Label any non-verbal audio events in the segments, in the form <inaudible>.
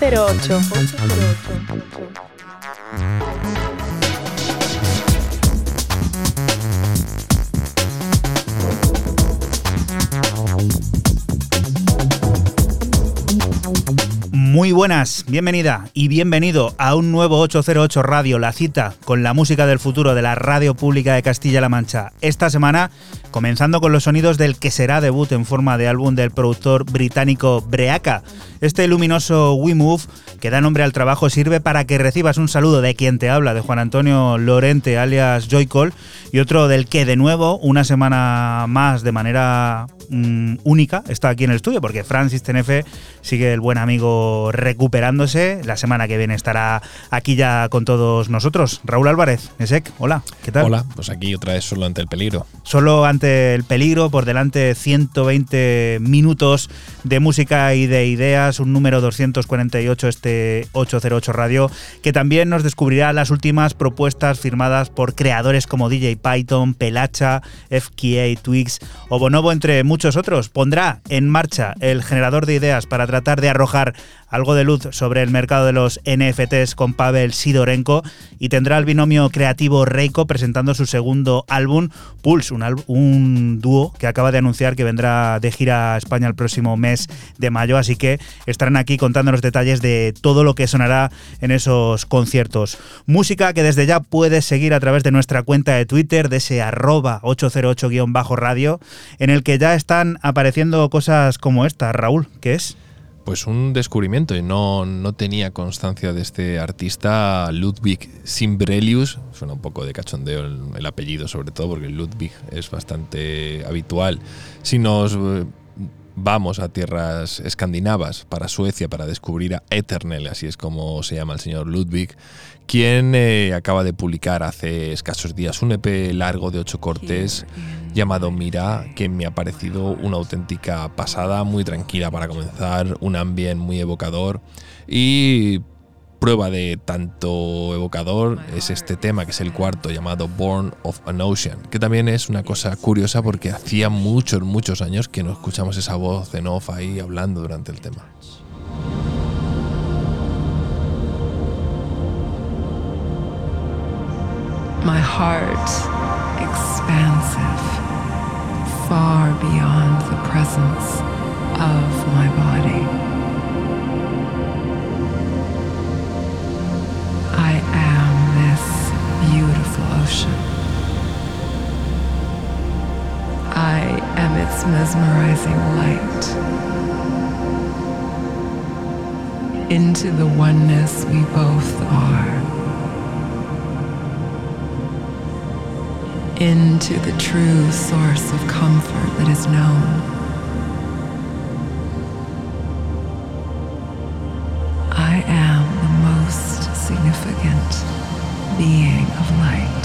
808. Muy buenas, bienvenida y bienvenido a un nuevo 808 Radio, la cita con la música del futuro de la radio pública de Castilla-La Mancha. Esta semana, comenzando con los sonidos del que será debut en forma de álbum del productor británico Breaca, este luminoso WeMove que da nombre al trabajo sirve para que recibas un saludo de quien te habla, de Juan Antonio Lorente alias Joycall, y otro del que de nuevo, una semana más de manera mm, única, está aquí en el estudio, porque Francis Tenefe sigue el buen amigo recuperándose. La semana que viene estará aquí ya con todos nosotros. Raúl Álvarez, Esec, hola, ¿qué tal? Hola, pues aquí otra vez solo ante el peligro. Solo ante el peligro, por delante 120 minutos de música y de ideas, un número 248 este 808 Radio, que también nos descubrirá las últimas propuestas firmadas por creadores como DJ Python, Pelacha, FKA, Twix o Bonobo, entre muchos otros. Pondrá en marcha el generador de ideas para tratar de arrojar algo de luz sobre el mercado de los NFTs con Pavel Sidorenko y tendrá el binomio creativo Reiko presentando su segundo álbum, Pulse, un, un dúo que acaba de anunciar que vendrá de gira a España el próximo mes de mayo, así que estarán aquí contando los detalles de todo lo que sonará en esos conciertos. Música que desde ya puedes seguir a través de nuestra cuenta de Twitter, de ese arroba 808-radio, en el que ya están apareciendo cosas como esta. Raúl, ¿qué es? Pues un descubrimiento y no, no tenía constancia de este artista Ludwig Simbrelius. Suena un poco de cachondeo el, el, apellido, sobre todo porque Ludwig es bastante habitual. Si nos eh, vamos a tierras escandinavas, para Suecia, para descubrir a Eternel, así es como se llama el señor Ludwig, quien eh, acaba de publicar hace escasos días un EP largo de ocho cortes llamado Mira, que me ha parecido una auténtica pasada, muy tranquila para comenzar, un ambiente muy evocador y prueba de tanto evocador es este tema que es el cuarto llamado Born of an Ocean, que también es una cosa curiosa porque hacía muchos, muchos años que no escuchamos esa voz en off ahí hablando durante el tema. My heart expansive, far beyond the presence of my body. I am its mesmerizing light. Into the oneness we both are. Into the true source of comfort that is known. I am the most significant being of light,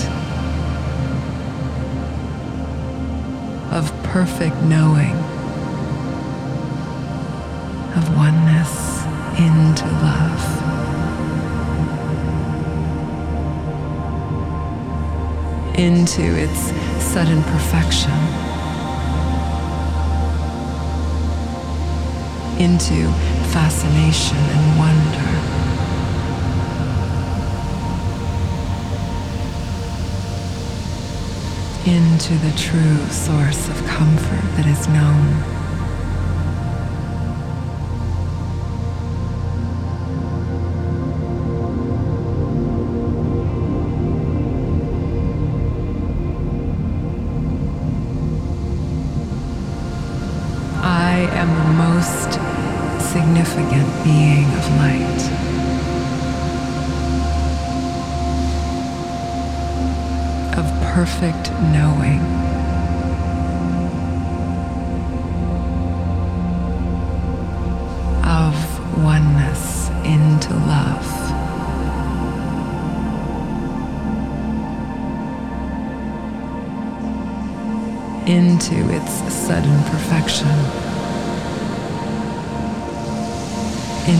perfect knowing, of oneness into love. Into its sudden perfection, into fascination and wonder. Into the true source of comfort that is known.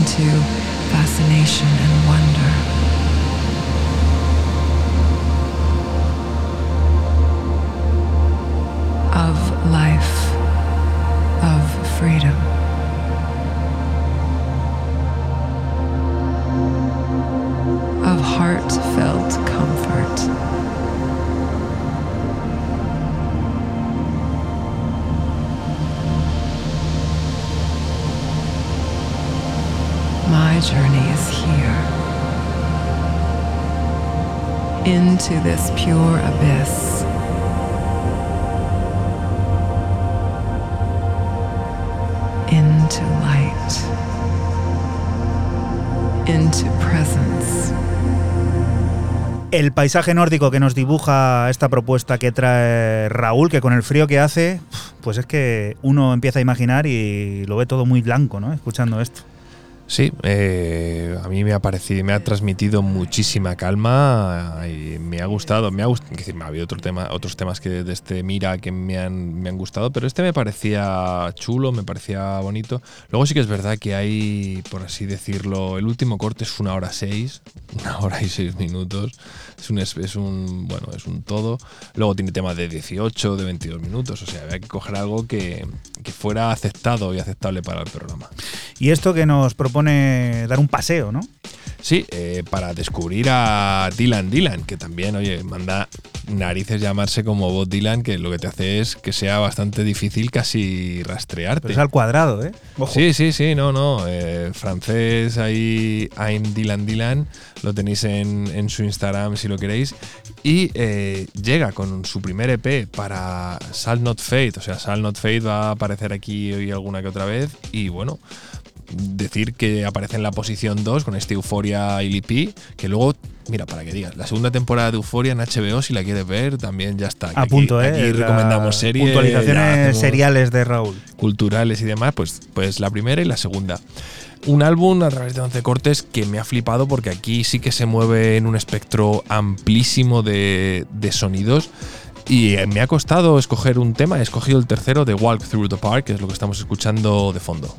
Into fascination and into light. into presence. El paisaje nórdico que nos dibuja esta propuesta que trae Raúl, que con el frío que hace, pues es que uno empieza a imaginar y lo ve todo muy blanco, ¿no? Escuchando esto. Sí, eh, a mí me ha parecido, me ha transmitido muchísima calma y me ha gustado. Me ha gustado, decir, ha habido otro tema, otros temas que de este Mira que me han, me han gustado, pero este me parecía chulo, me parecía bonito. Luego sí que es verdad que hay, por así decirlo, el último corte es una hora seis, <laughs> una hora y seis minutos. Es un, es un bueno, es un todo. Luego tiene temas de 18, de 22 minutos. O sea, había que coger algo que, que fuera aceptado y aceptable para el programa. Y esto que nos propone dar un paseo, ¿no? Sí, eh, para descubrir a Dylan Dylan, que también, oye, manda narices llamarse como Bob Dylan, que lo que te hace es que sea bastante difícil casi rastrearte. Pero es al cuadrado, ¿eh? Ojo. Sí, sí, sí, no, no. eh, francés, ahí, I'm Dylan Dylan, lo tenéis en, en su Instagram si lo queréis. Y eh, llega con su primer EP para Sal Not Fade, o sea, Sal Not Fade va a aparecer aquí hoy alguna que otra vez. Y bueno, decir que aparece en la posición 2 con este Euforia ILP, que luego, mira, para que digas, la segunda temporada de Euforia en HBO, si la quieres ver, también ya está. A Aquí- punto, ¿eh? Aquí recomendamos series. Puntualizaciones seriales de Raúl. culturales y demás, pues, pues la primera y la segunda. Un álbum a través de 11 cortes que me ha flipado porque aquí sí que se mueve en un espectro amplísimo de, de sonidos. Y eh, me ha costado escoger un tema, he escogido el tercero de Walk Through the Park, que es lo que estamos escuchando de fondo.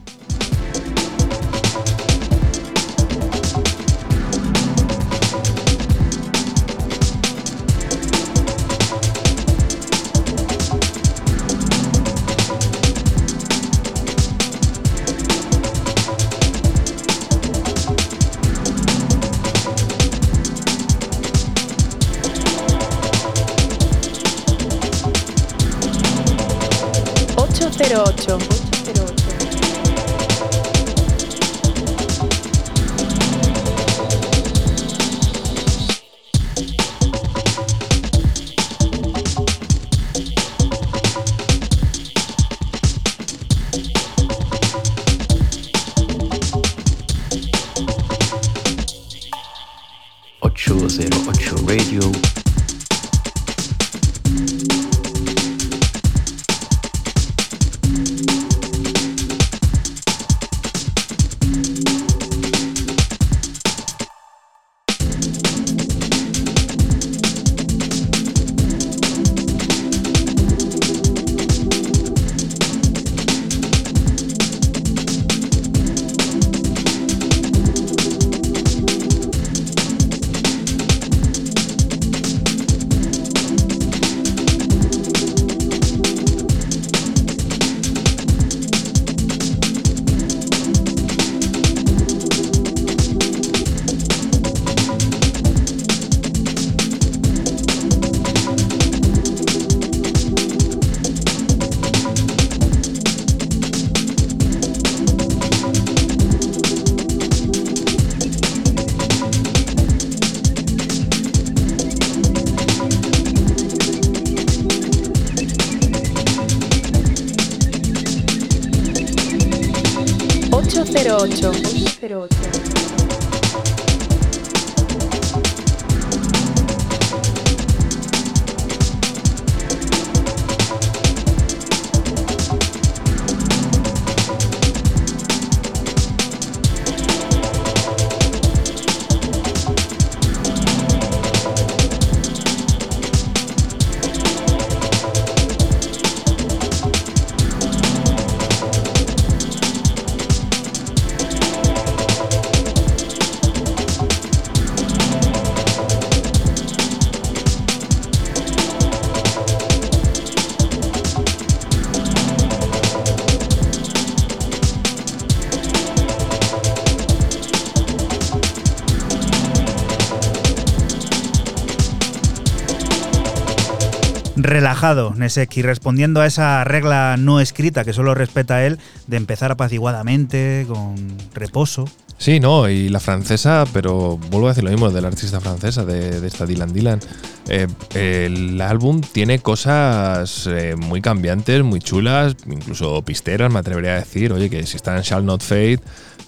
Relajado, Nesek, y respondiendo a esa regla no escrita que solo respeta él de empezar apaciguadamente, con reposo. Sí, no, y la francesa, pero vuelvo a decir lo mismo de la artista francesa, de, esta Dylan Dylan. Eh, el álbum tiene cosas eh, muy cambiantes, muy chulas, incluso pisteras, me atrevería a decir. Oye, que si está en Shall Not Fade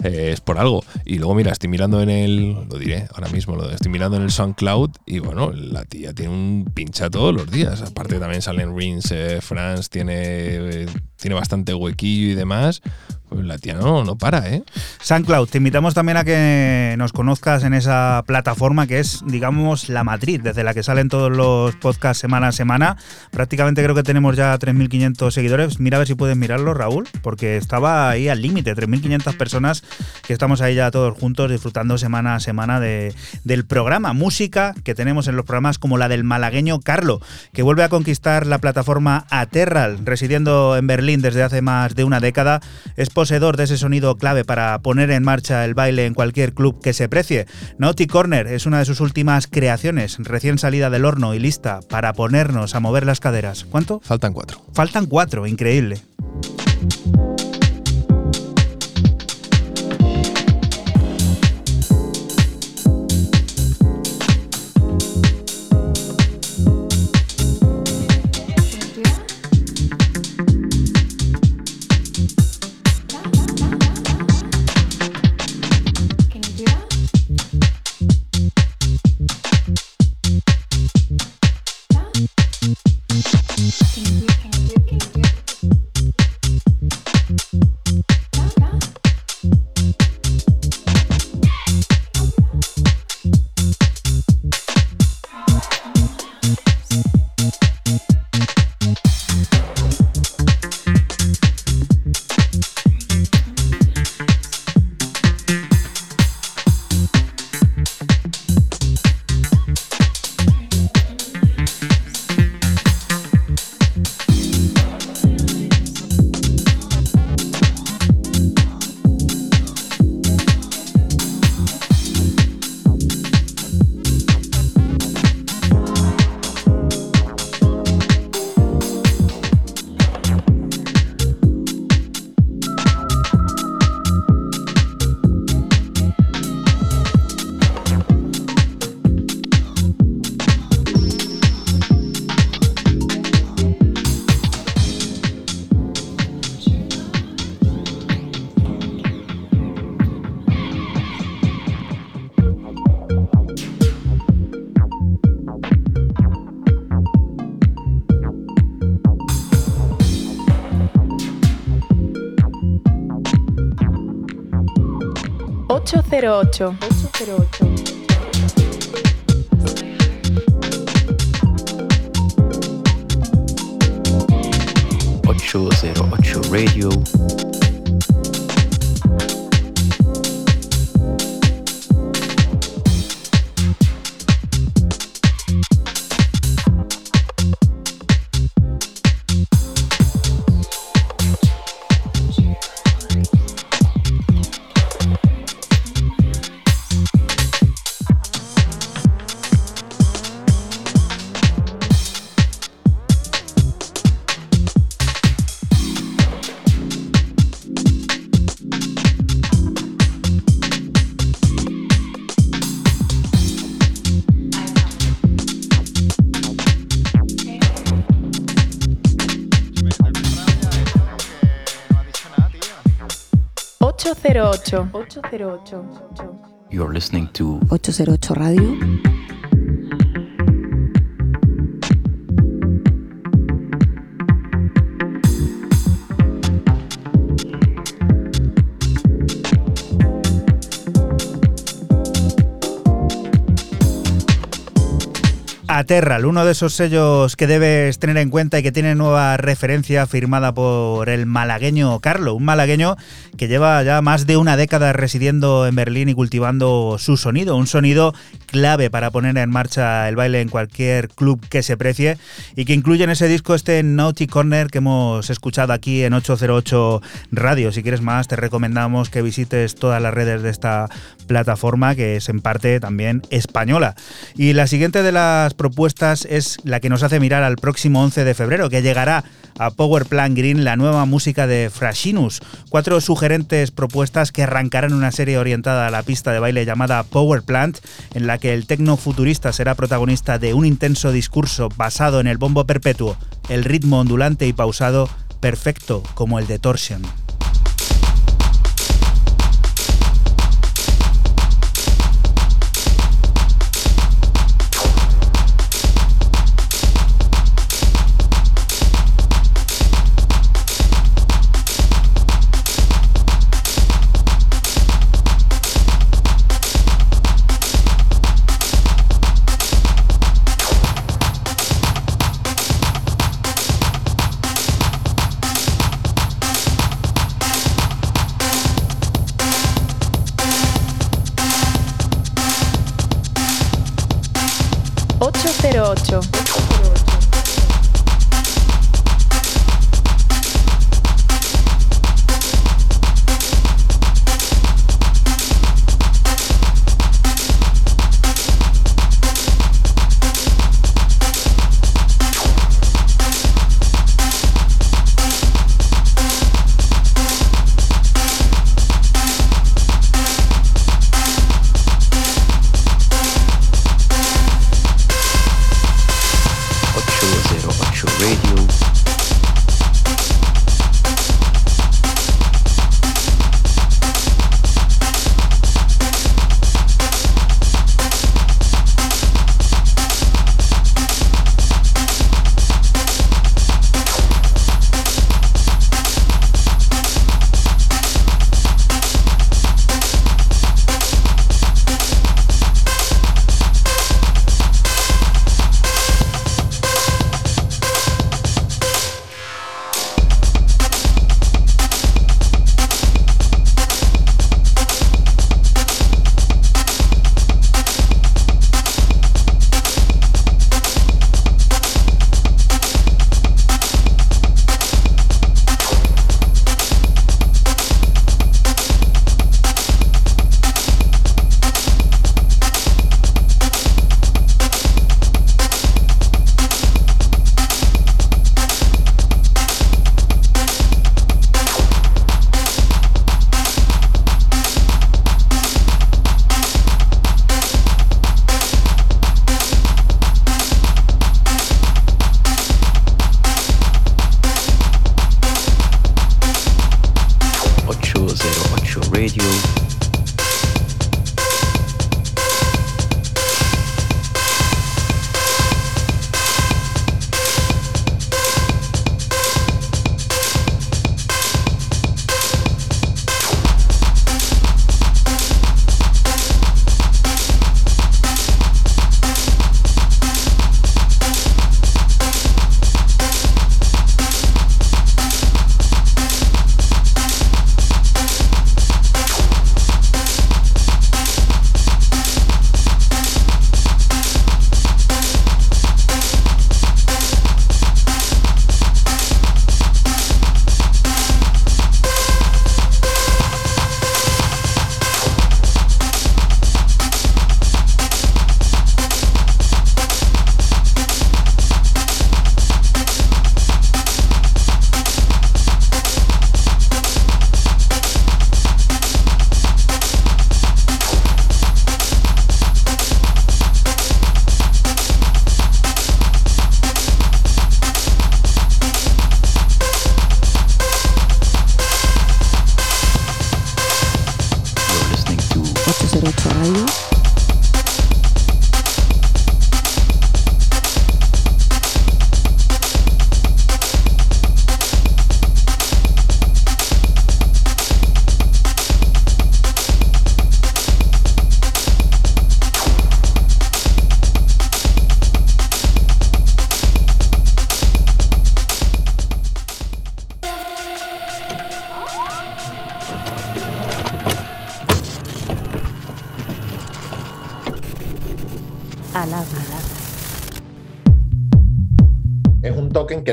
eh, es por algo. Y luego, mira, estoy mirando en el. Lo diré ahora mismo, lo estoy mirando en el SoundCloud y bueno, la tía tiene un pincha todos los días. Aparte, también salen Rins, France, tiene, tiene bastante huequillo y demás. La tía no, no para, ¿eh? SoundCloud, te invitamos también a que nos conozcas en esa plataforma que es, digamos, la matriz, desde la que salen todos los podcasts semana a semana. Prácticamente creo que tenemos ya 3.500 seguidores. Mira a ver si puedes mirarlo, Raúl, porque estaba ahí al límite, 3.500 personas que estamos ahí ya todos juntos disfrutando semana a semana de, del programa. Música que tenemos en los programas como la del malagueño Carlo, que vuelve a conquistar la plataforma Aterral, residiendo en Berlín desde hace más de una década. Es poseedor de ese sonido clave para poner en marcha el baile en cualquier club que se precie. Naughty Corner es una de sus últimas creaciones, recién salida del horno y lista para ponernos a mover las caderas. ¿Cuánto? Faltan cuatro. Faltan cuatro, increíble. Cero 808. 808. You're listening to 808 Radio. Aterral, uno de esos sellos que debes tener en cuenta y que tiene nueva referencia firmada por el malagueño Carlo, un malagueño que lleva ya más de una década residiendo en Berlín y cultivando su sonido, un sonido clave para poner en marcha el baile en cualquier club que se precie y que incluye en ese disco este Naughty Corner que hemos escuchado aquí en 808 Radio. Si quieres más, te recomendamos que visites todas las redes de esta plataforma que es en parte también española. Y la siguiente de las propuestas es la que nos hace mirar al próximo 11 de febrero, que llegará a Power Plant Green la nueva música de Frashinus. Cuatro sugerentes propuestas que arrancarán una serie orientada a la pista de baile llamada Power Plant, en la que el tecno futurista será protagonista de un intenso discurso basado en el bombo perpetuo, el ritmo ondulante y pausado perfecto como el de Torsion. 08.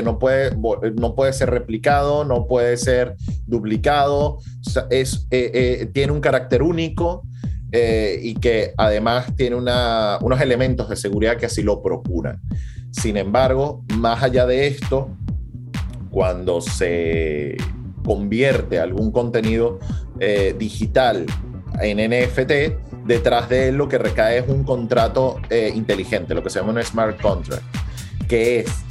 808. no puede ser replicado, no puede ser duplicado, eh, eh, tiene un carácter único. eh, y que además tiene unos elementos de seguridad que así lo procuran. Sin embargo, más allá de esto, cuando se convierte algún contenido digital en NFT, detrás de él lo que recae es un contrato inteligente, lo que se llama un smart contract, que es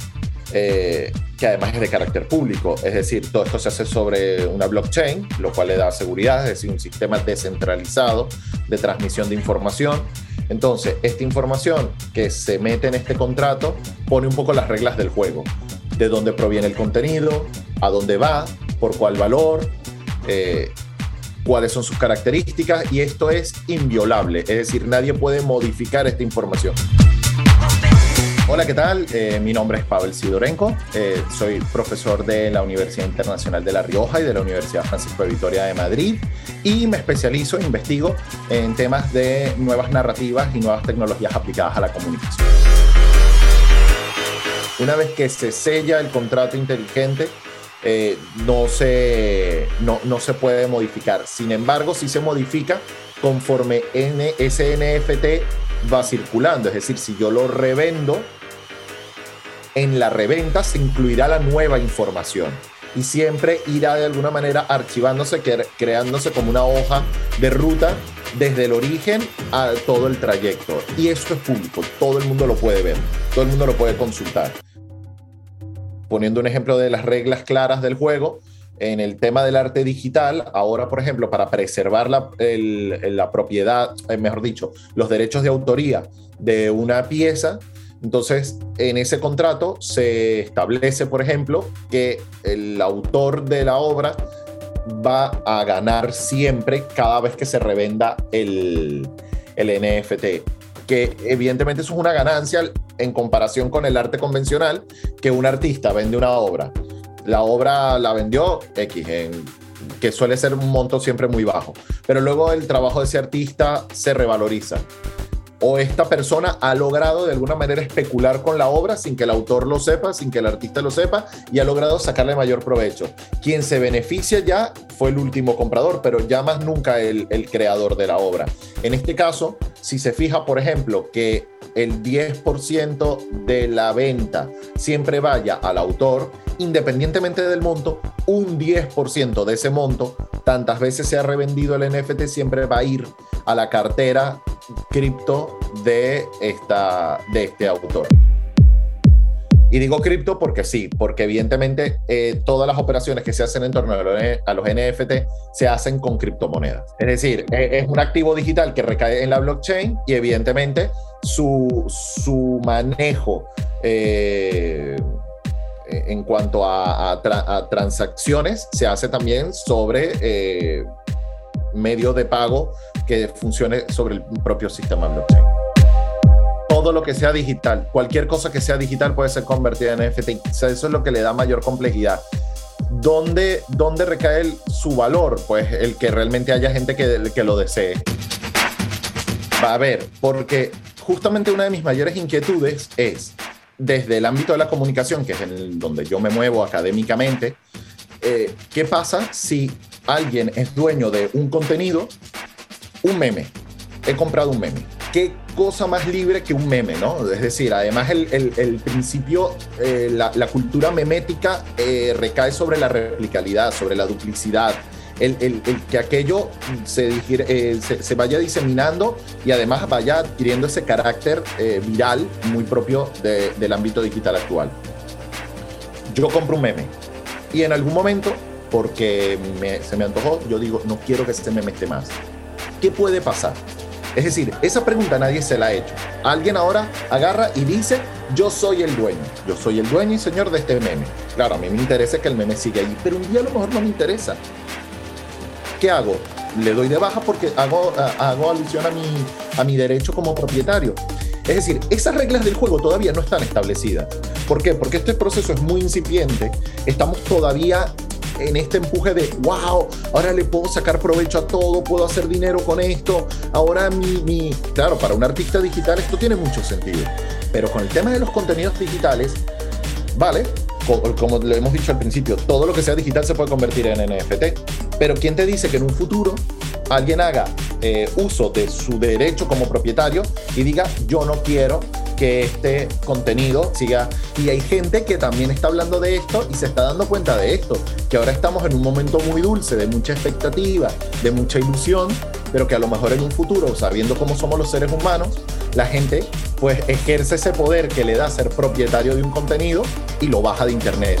eh, que además es de carácter público, es decir, todo esto se hace sobre una blockchain, lo cual le da seguridad, es decir, un sistema descentralizado de transmisión de información. Entonces, esta información que se mete en este contrato pone un poco las reglas del juego, de dónde proviene el contenido, a dónde va, por cuál valor, eh, cuáles son sus características y esto es inviolable, es decir, nadie puede modificar esta información. Hola, ¿qué tal? Eh, mi nombre es Pavel Sidorenko, eh, soy profesor de la Universidad Internacional de La Rioja y de la Universidad Francisco de Vitoria de Madrid y me especializo, investigo en temas de nuevas narrativas y nuevas tecnologías aplicadas a la comunicación. Una vez que se sella el contrato inteligente, eh, no, se, no, no, se puede modificar. Sin embargo, sí se modifica conforme ese NFT va circulando. Es decir, si yo lo revendo, en la reventa se incluirá la nueva información y siempre irá de alguna manera archivándose, creándose como una hoja de ruta desde el origen a todo el trayecto. Y esto es público, todo el mundo lo puede ver, todo el mundo lo puede consultar. Poniendo un ejemplo de las reglas claras del juego, en el tema del arte digital, ahora, por ejemplo, para preservar la, propiedad, eh, mejor dicho, los derechos de autoría de una pieza, entonces, en ese contrato se establece, por ejemplo, que el autor de la obra va a ganar siempre cada vez que se revenda el, el NFT que evidentemente eso es una ganancia en comparación con el arte convencional, que un artista vende una obra. La obra la vendió X, que suele ser un monto siempre muy bajo, pero luego el trabajo de ese artista se revaloriza o esta persona ha logrado de alguna manera especular con la obra sin que el autor lo sepa, sin que el artista lo sepa, y ha logrado sacarle mayor provecho. Quien se beneficia ya fue el último comprador, pero ya más nunca el, creador de la obra. En este caso, si se fija, por ejemplo, que el 10% de la venta siempre vaya al autor, independientemente del monto, un 10% de ese monto, tantas veces se ha revendido el NFT, siempre va a ir a la cartera cripto de, esta, de este autor. Y digo cripto porque sí, porque evidentemente eh, todas las operaciones que se hacen en torno a los, NFT se hacen con criptomonedas. Es decir, e, es un activo digital que recae en la blockchain y evidentemente su, su manejo eh, en cuanto a, transacciones se hace también sobre eh, medio de pago que funcione sobre el propio sistema blockchain. Todo lo que sea digital, cualquier cosa que sea digital puede ser convertida en NFT. eso es lo que le da mayor complejidad. ¿Dónde, dónde recae su valor? Pues el que realmente haya gente que, que lo desee. Va a ver, porque justamente una de mis mayores inquietudes es, desde el ámbito de la comunicación, que es donde yo me muevo académicamente, eh, ¿qué pasa si alguien es dueño de un contenido un meme. He comprado un meme. ¿Qué cosa más libre que un meme, no? Es decir, además el, el, principio, eh, la, cultura memética eh, recae sobre la replicabilidad, sobre la duplicidad, el, que aquello se, eh, se, vaya diseminando y además vaya adquiriendo ese carácter viral muy propio de, del ámbito digital actual. Yo compro un meme y en algún momento, porque se me antojó, yo digo, no quiero que este meme esté más ¿qué puede pasar? Es decir, esa pregunta nadie se la ha hecho. Alguien ahora agarra y dice, yo soy el dueño, yo soy el dueño y señor de este meme. Claro, a mí me interesa que el meme siga ahí, pero un día a lo mejor no me interesa. ¿Qué hago? Le doy de baja porque hago, hago alusión a mi, a mi derecho como propietario. Es decir, esas reglas del juego todavía no están establecidas. ¿Por qué? Porque este proceso es muy incipiente. Estamos todavía en este empuje de, wow, ahora le puedo sacar provecho a todo, puedo hacer dinero con esto, ahora mi, mi... Claro, para un artista digital esto tiene mucho sentido, pero con el tema de los contenidos digitales, vale, como lo hemos dicho al principio, todo lo que sea digital se puede convertir en NFT, pero ¿quién te dice que en un futuro alguien haga eh, uso de su derecho como propietario y diga, yo no quiero que este contenido siga. Y hay gente que también está hablando de esto y se está dando cuenta de esto, que ahora estamos en un momento muy dulce, de mucha expectativa, de mucha ilusión, pero que a lo mejor en un futuro, sabiendo cómo somos los seres humanos, la gente pues ejerce ese poder que le da ser propietario de un contenido y lo baja de internet.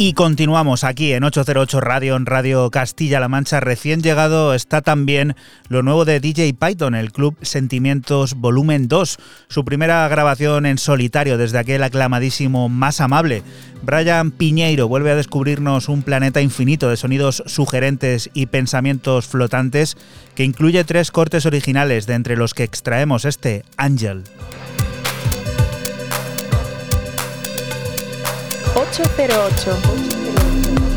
Y continuamos aquí en 808 Radio, en Radio Castilla-La Mancha. Recién llegado está también lo nuevo de DJ Python, el Club Sentimientos Volumen 2, su primera grabación en solitario desde aquel aclamadísimo Más Amable. Brian Piñeiro vuelve a descubrirnos un planeta infinito de sonidos sugerentes y pensamientos flotantes que incluye tres cortes originales, de entre los que extraemos este Angel. 808.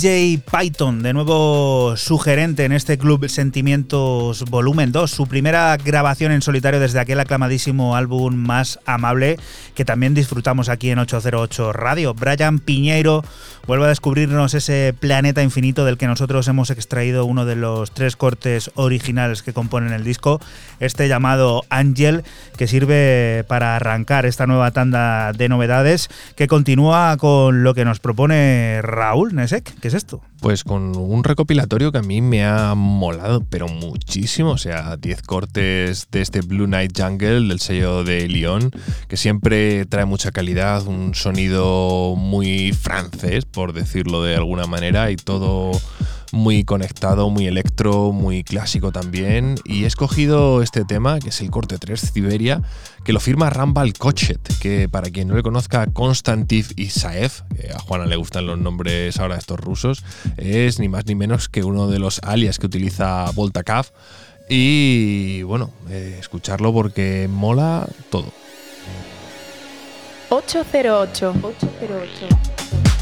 DJ Python, de nuevo sugerente en este club Sentimientos Volumen 2, su primera grabación en solitario desde aquel aclamadísimo álbum más amable que también disfrutamos aquí en 808 Radio. Brian Piñeiro vuelve a descubrirnos ese planeta infinito del que nosotros hemos extraído uno de los tres cortes originales que componen el disco, este llamado Angel, que sirve para arrancar esta nueva tanda de novedades que continúa con lo que nos propone Raúl Nesek. ¿Qué es esto? Pues con un recopilatorio que a mí me ha molado, pero muchísimo. O sea, 10 cortes de este Blue Night Jungle del sello de Lyon, que siempre trae mucha calidad, un sonido muy francés, por decirlo de alguna manera, y todo muy conectado, muy electro, muy clásico también. Y he escogido este tema, que es el corte 3, Siberia, que lo firma Rambal Kochet, que para quien no le conozca, Konstantiv Isaev, a Juana le gustan los nombres ahora estos rusos, es ni más ni menos que uno de los alias que utiliza Voltakav. Y bueno, eh, escucharlo porque mola todo. 808. 808.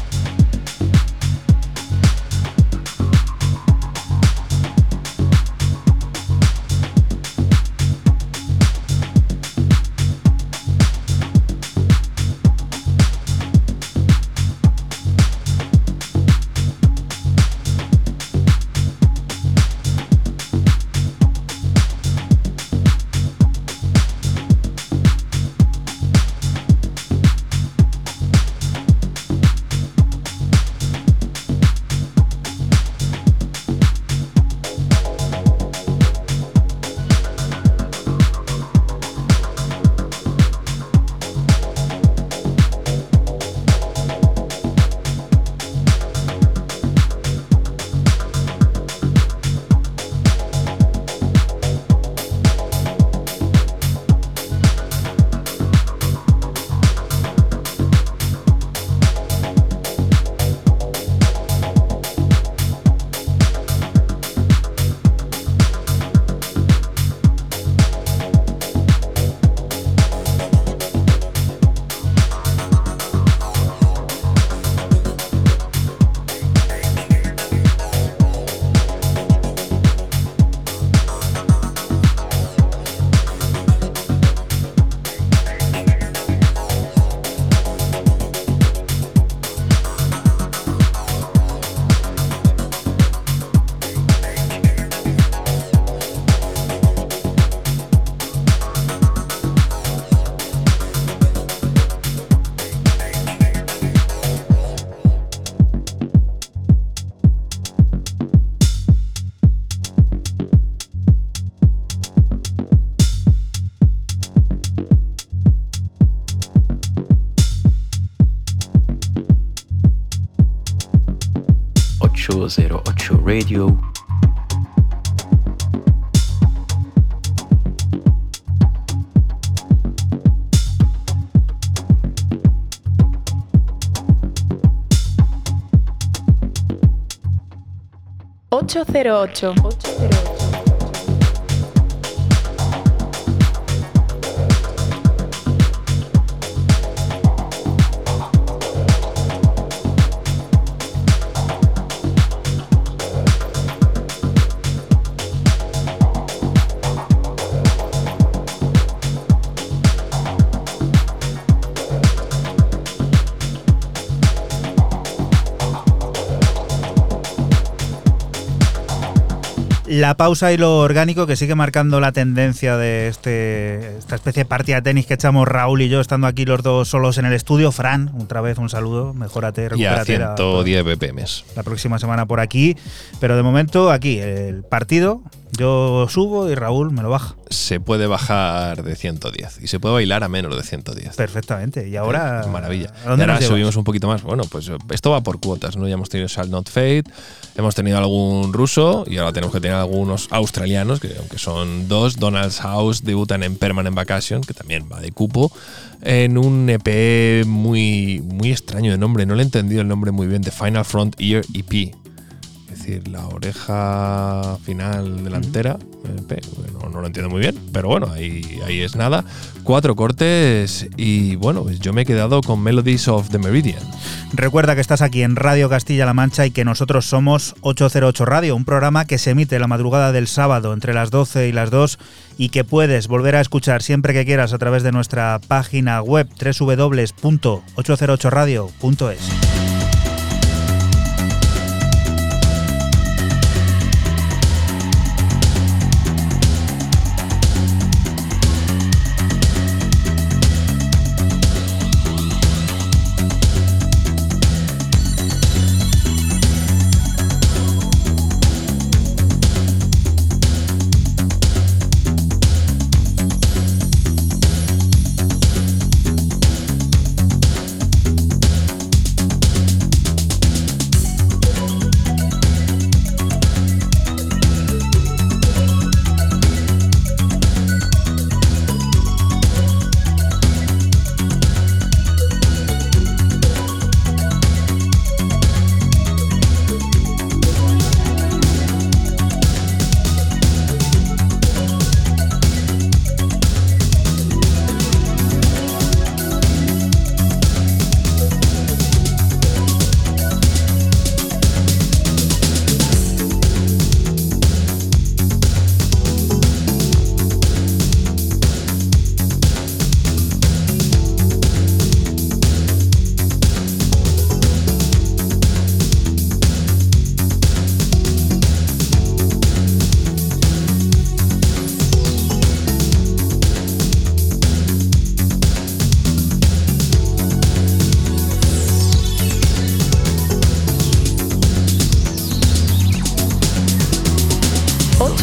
808 Radio. Ocho cero ocho. La pausa y lo orgánico que sigue marcando la tendencia de este, esta especie de partida de tenis que echamos Raúl y yo estando aquí los dos solos en el estudio. Fran, otra vez un saludo, mejórate, recupérate. Y a 110 BPM. La próxima semana por aquí, pero de momento aquí, el partido, yo subo y Raúl me lo baja. Se puede bajar de 110 y se puede bailar a menos de 110. Perfectamente. Y ahora. maravilla. ahora subimos un poquito más. Bueno, pues esto va por cuotas, ¿no? Ya hemos tenido Shall Not Fade, hemos tenido algún ruso y ahora tenemos que tener algunos australianos, que aunque son dos, Donald's House debutan en Permanent Vacation, que también va de cupo, en un EP muy, muy extraño de nombre, no le he entendido el nombre muy bien, The Final Front Ear EP. Es decir, la oreja final delantera, no, lo entiendo muy bien, pero bueno, ahí, ahí es nada. Cuatro cortes y bueno, pues yo me he quedado con Melodies of the Meridian. Recuerda que estás aquí en Radio Castilla-La Mancha y que nosotros somos 808 Radio, un programa que se emite la madrugada del sábado entre las 12 y las 2 y que puedes volver a escuchar siempre que quieras a través de nuestra página web www.808radio.es.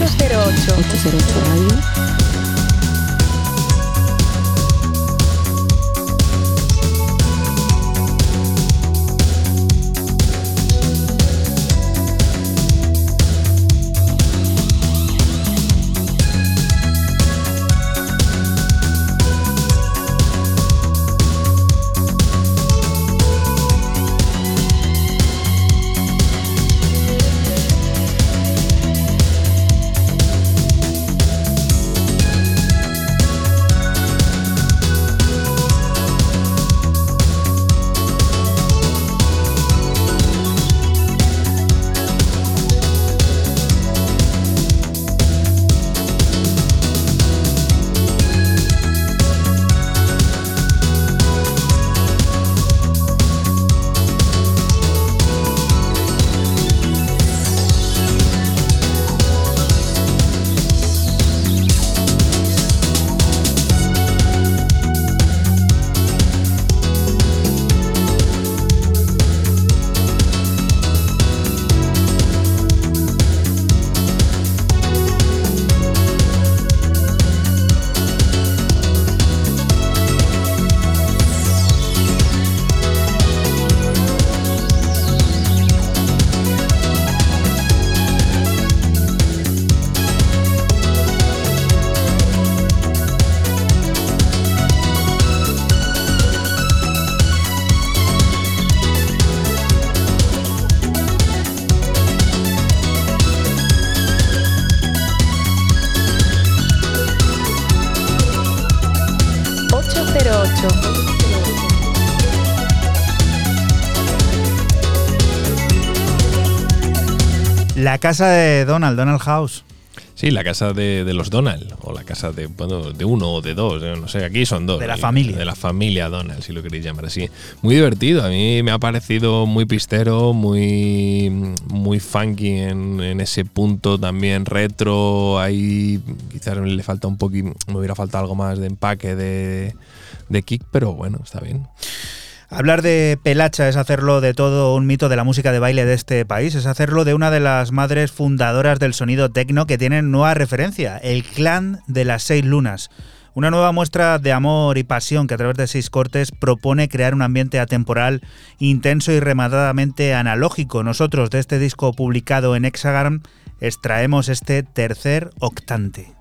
808 Radio. La casa de Donald, Donald House. Sí, la casa de, los Donald, o la casa de, de uno o de dos, no sé, aquí son dos. De la familia. De la familia Donald, si lo queréis llamar así. Muy divertido, a mí me ha parecido muy pistero, muy, muy funky en, ese punto también retro. Ahí quizás le falta un poquito, me hubiera faltado algo más de empaque de, de kick, pero bueno, está bien. Hablar de Pelacha es hacerlo de todo un mito de la música de baile de este país, es hacerlo de una de las madres fundadoras del sonido tecno que tienen nueva referencia, el clan de las seis lunas. Una nueva muestra de amor y pasión que a través de seis cortes propone crear un ambiente atemporal, intenso y rematadamente analógico. Nosotros de este disco publicado en Hexagram extraemos este tercer octante.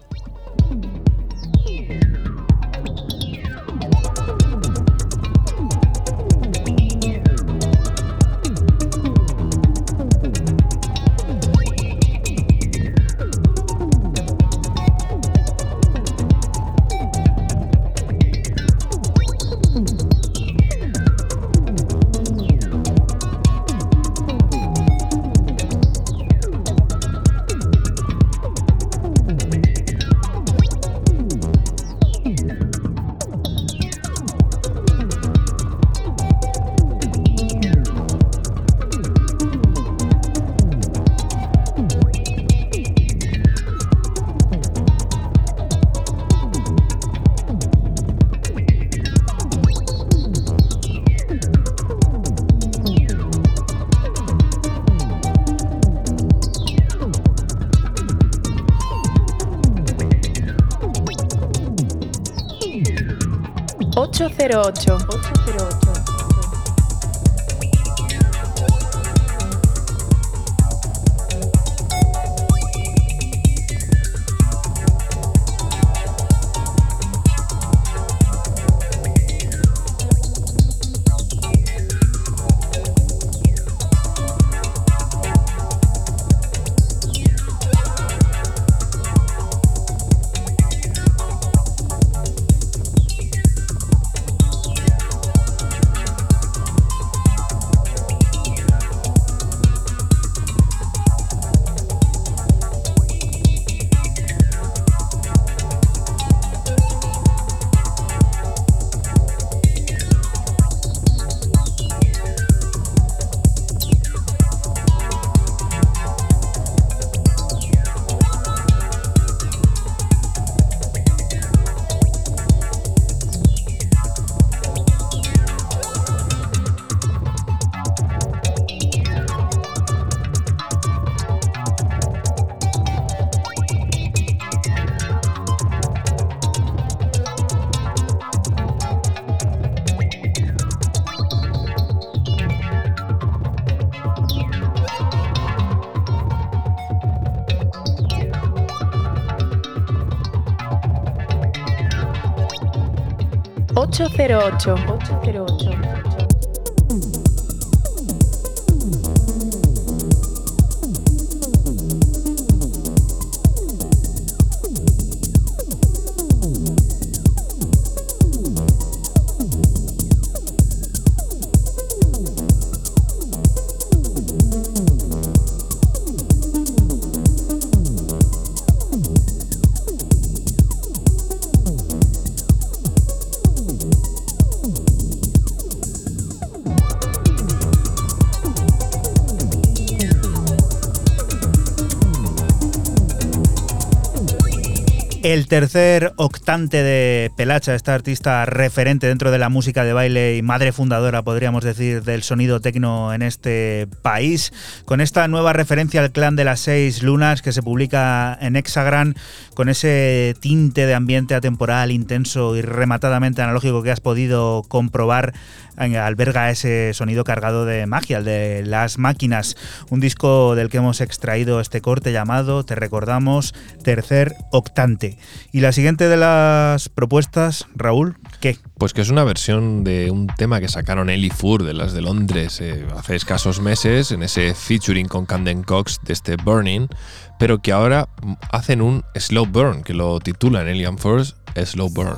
808. 808. 808 El tercer octante de Pelacha, esta artista referente dentro de la música de baile y madre fundadora, podríamos decir, del sonido tecno en este país, con esta nueva referencia al clan de las seis lunas que se publica en Hexagram, con ese tinte de ambiente atemporal, intenso y rematadamente analógico que has podido comprobar alberga ese sonido cargado de magia, el de las máquinas. Un disco del que hemos extraído este corte llamado, te recordamos, Tercer Octante. Y la siguiente de las propuestas, Raúl, ¿qué? Pues que es una versión de un tema que sacaron Ellie Fur de las de Londres eh, hace escasos meses, en ese featuring con Camden Cox de este Burning, pero que ahora hacen un Slow Burn, que lo titulan Alien Force Slow Burn.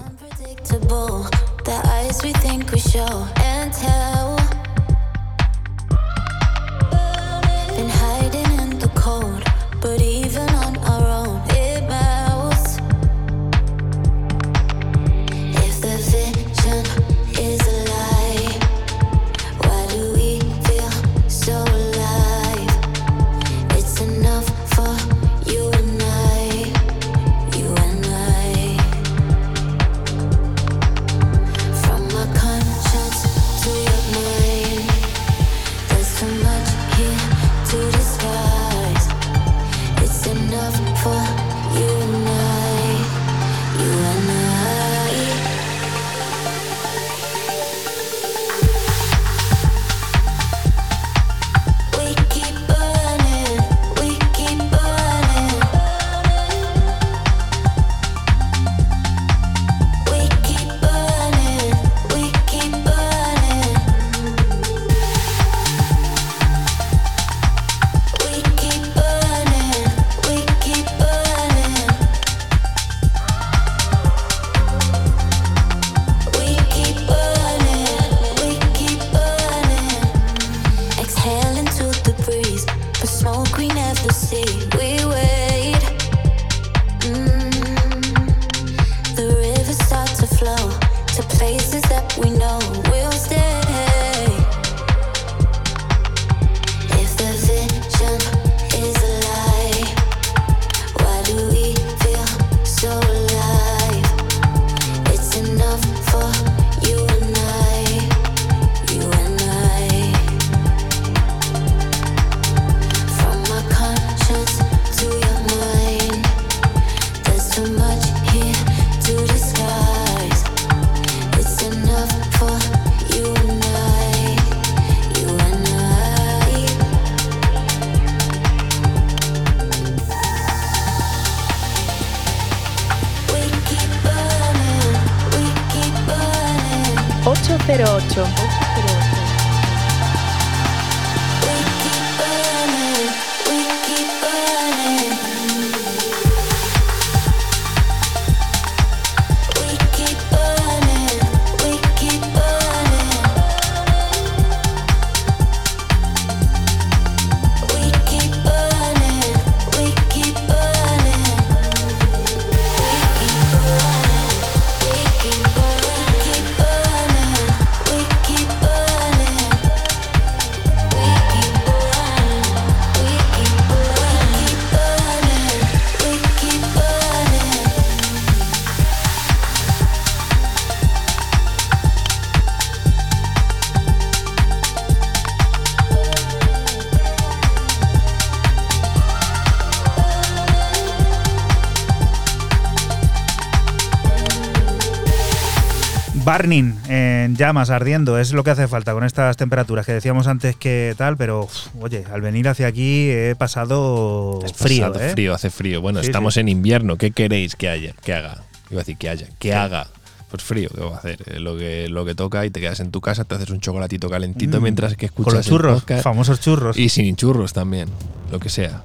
Burning, en llamas, ardiendo, es lo que hace falta con estas temperaturas que decíamos antes que tal, pero uf, oye, al venir hacia aquí he pasado frío, pasado ¿eh? frío, hace frío. Bueno, Sí, estamos sí. en invierno. ¿Qué queréis que haya? Que haga. Iba a decir que haya. Que haga. Pues frío, ¿qué va a hacer? Es lo que, lo que toca y te quedas en tu casa, te haces un chocolatito calentito Mm. mientras que escuchas Con los churros, famosos churros. Y sin churros también, lo que sea.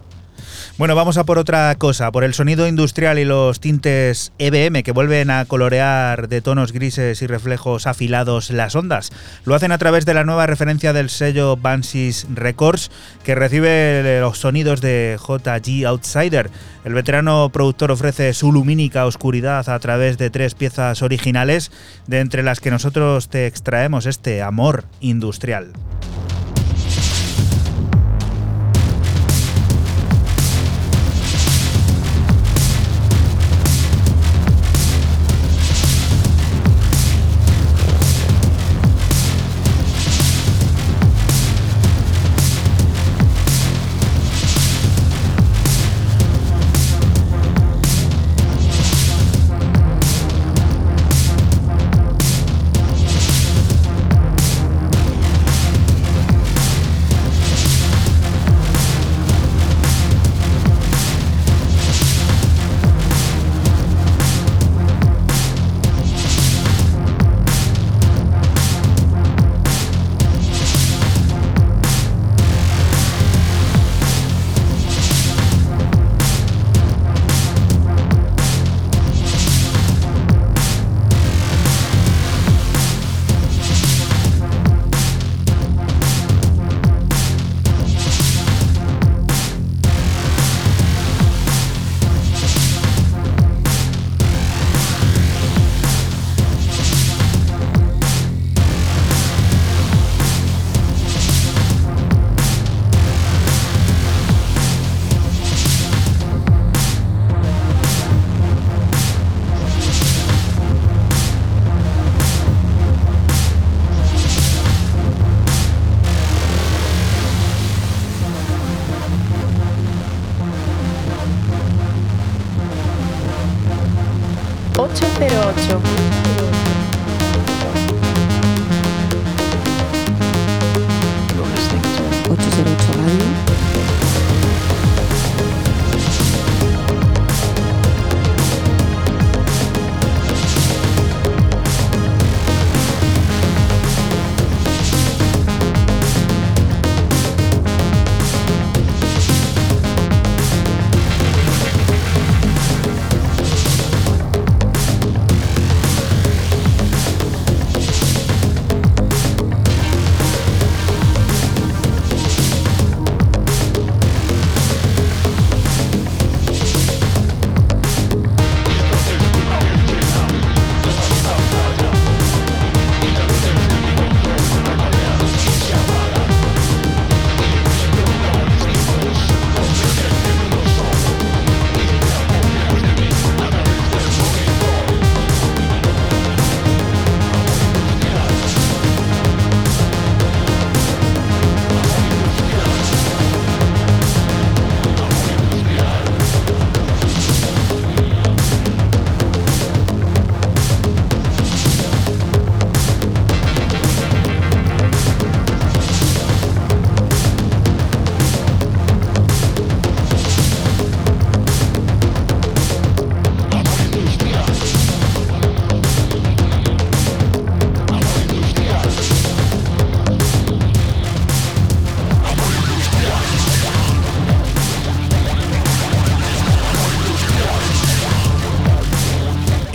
Bueno, vamos a por otra cosa, por el sonido industrial y los tintes EBM que vuelven a colorear de tonos grises y reflejos afilados las ondas. Lo hacen a través de la nueva referencia del sello Bansis Records que recibe los sonidos de JG Outsider. El veterano productor ofrece su lumínica oscuridad a través de tres piezas originales, de entre las que nosotros te extraemos este amor industrial.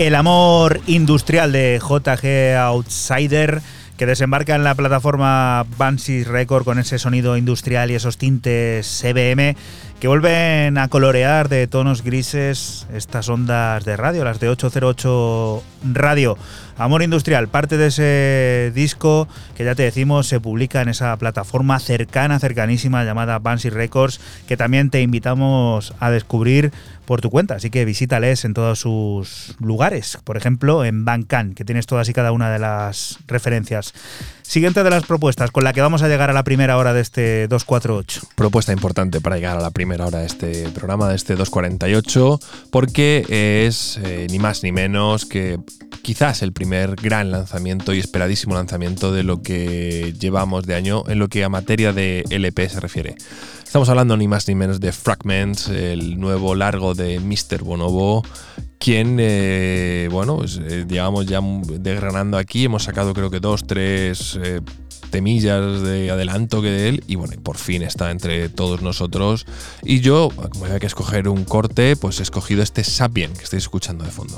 El amor industrial de JG Outsider que desembarca en la plataforma Banshee Record con ese sonido industrial y esos tintes CBM que vuelven a colorear de tonos grises estas ondas de radio, las de 808 Radio. Amor Industrial, parte de ese disco que ya te decimos se publica en esa plataforma cercana, cercanísima llamada Banshee Records, que también te invitamos a descubrir por tu cuenta. Así que visítales en todos sus lugares, por ejemplo en Bandcamp, que tienes todas y cada una de las referencias. Siguiente de las propuestas con la que vamos a llegar a la primera hora de este 248. Propuesta importante para llegar a la primera hora de este programa, de este 248, porque es eh, ni más ni menos que quizás el primer gran lanzamiento y esperadísimo lanzamiento de lo que llevamos de año en lo que a materia de LP se refiere. Estamos hablando ni más ni menos de Fragments, el nuevo largo de Mr. Bonobo, quien, eh, bueno, pues, eh, llevamos ya desgranando aquí, hemos sacado creo que dos, tres eh, temillas de adelanto que de él y bueno, por fin está entre todos nosotros y yo, como había que escoger un corte, pues he escogido este Sapien que estáis escuchando de fondo.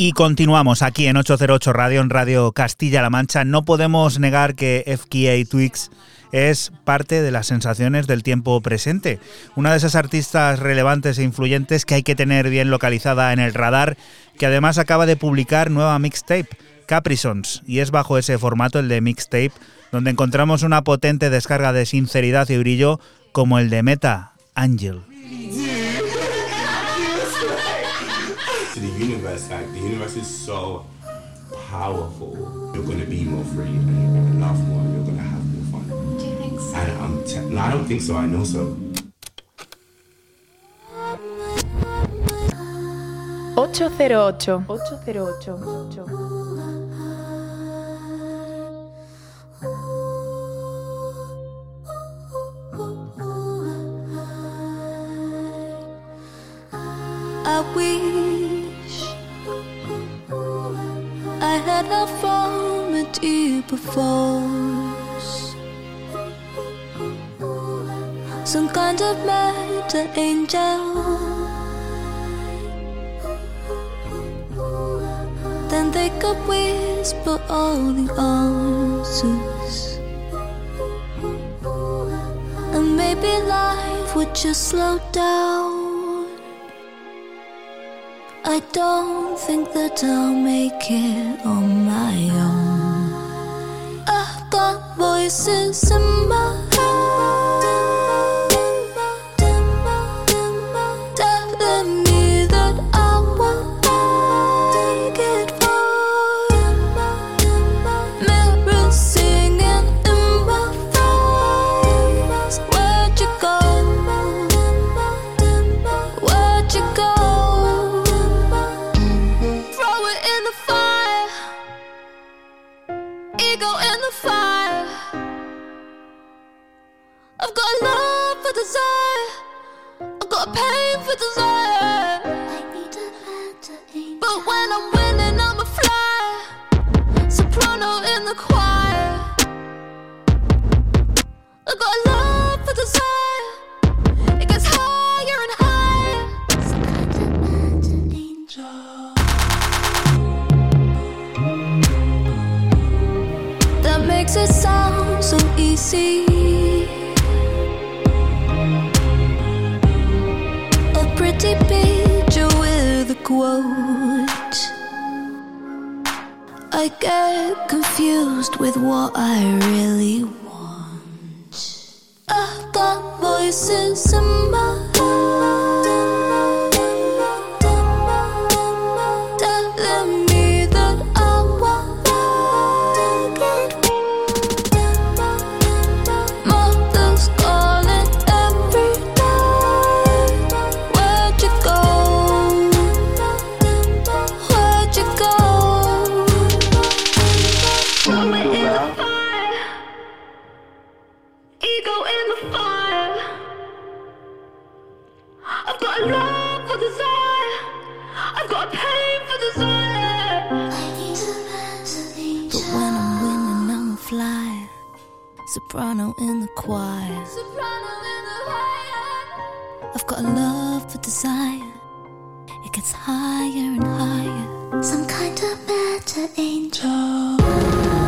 Y continuamos aquí en 808 Radio, en Radio Castilla-La Mancha. No podemos negar que FKA Twix es parte de las sensaciones del tiempo presente. Una de esas artistas relevantes e influyentes que hay que tener bien localizada en el radar, que además acaba de publicar nueva mixtape, Caprisons, y es bajo ese formato, el de mixtape, donde encontramos una potente descarga de sinceridad y brillo como el de Meta Angel. To the universe. Like the universe is so powerful, you're going to be more free and you're going to laugh more and you're going to have more fun. Do you think so? And I'm te- no, I don't think so. I know so. Ocho cero ocho. Ocho cero ocho. I wish I had a deeper force. Some kind of mad angel. Then they could whisper all the answers. And maybe life would just slow down. I don't think that I'll make it on my own. I've got voices in my for desire. But when I'm winning, I'm a fly. Soprano in the choir. I got a love for desire. It gets higher and higher. That makes it sound so easy. Quote. I get confused with what I really want. I've got voices in my head. Soprano in the choir. I've got a love for desire. It gets higher and higher. Some kind of better angel.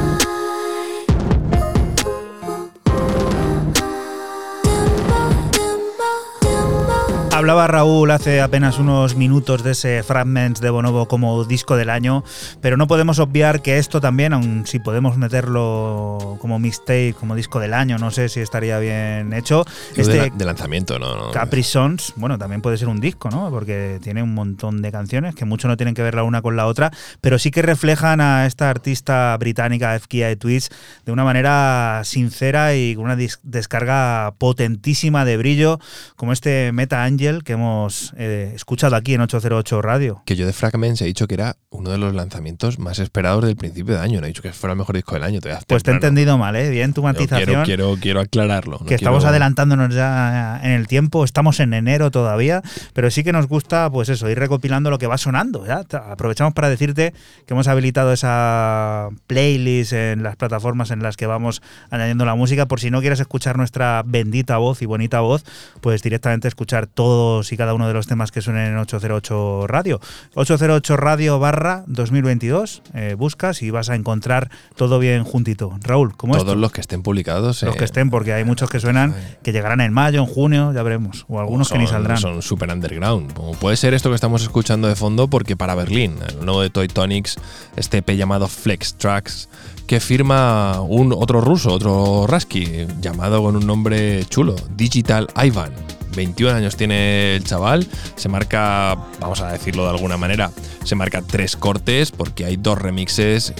Hablaba Raúl hace apenas unos minutos de ese Fragments de Bonobo como disco del año, pero no podemos obviar que esto también, aun si podemos meterlo como mixtape, como disco del año, no sé si estaría bien hecho. Este de, la- de lanzamiento, no, no. Capri Sons, bueno, también puede ser un disco, ¿no? Porque tiene un montón de canciones que mucho no tienen que ver la una con la otra, pero sí que reflejan a esta artista británica, Efkia Twist, de una manera sincera y con una descarga potentísima de brillo, como este Meta Angel que hemos eh, escuchado aquí en 808 Radio. Que yo de Fragments he dicho que era uno de los lanzamientos más esperados del principio de año. No he dicho que fuera el mejor disco del año. Pues te he entendido mal, ¿eh? Bien tu matización. Quiero, quiero, quiero aclararlo. no que estamos adelantándonos ya en el tiempo, estamos en enero todavía, pero sí que nos gusta, pues eso, ir recopilando lo que va sonando. Aprovechamos para decirte que hemos habilitado esa playlist en las plataformas en las que vamos añadiendo la música, por si no quieres escuchar nuestra bendita voz y bonita voz, pues directamente escuchar todos y cada uno de los temas que suenen en 808 Radio. 808 Radio barra 2022, eh, buscas y vas a encontrar todo bien juntito. Raúl, ¿cómo es? Todos los que estén publicados. Los eh, que estén, porque hay muchos que suenan que llegarán en mayo, en junio, ya veremos. O algunos que ni saldrán. Son super underground. Como puede ser esto que estamos escuchando de fondo, porque para Berlín, el nuevo de Toy Tonics, este EP llamado Flex Tracks, que firma un otro ruso, otro Rasky, llamado con un nombre chulo, Digital Ivan. 21 años tiene el chaval, se marca, vamos a decirlo de alguna manera, se marca tres cortes porque hay dos remixes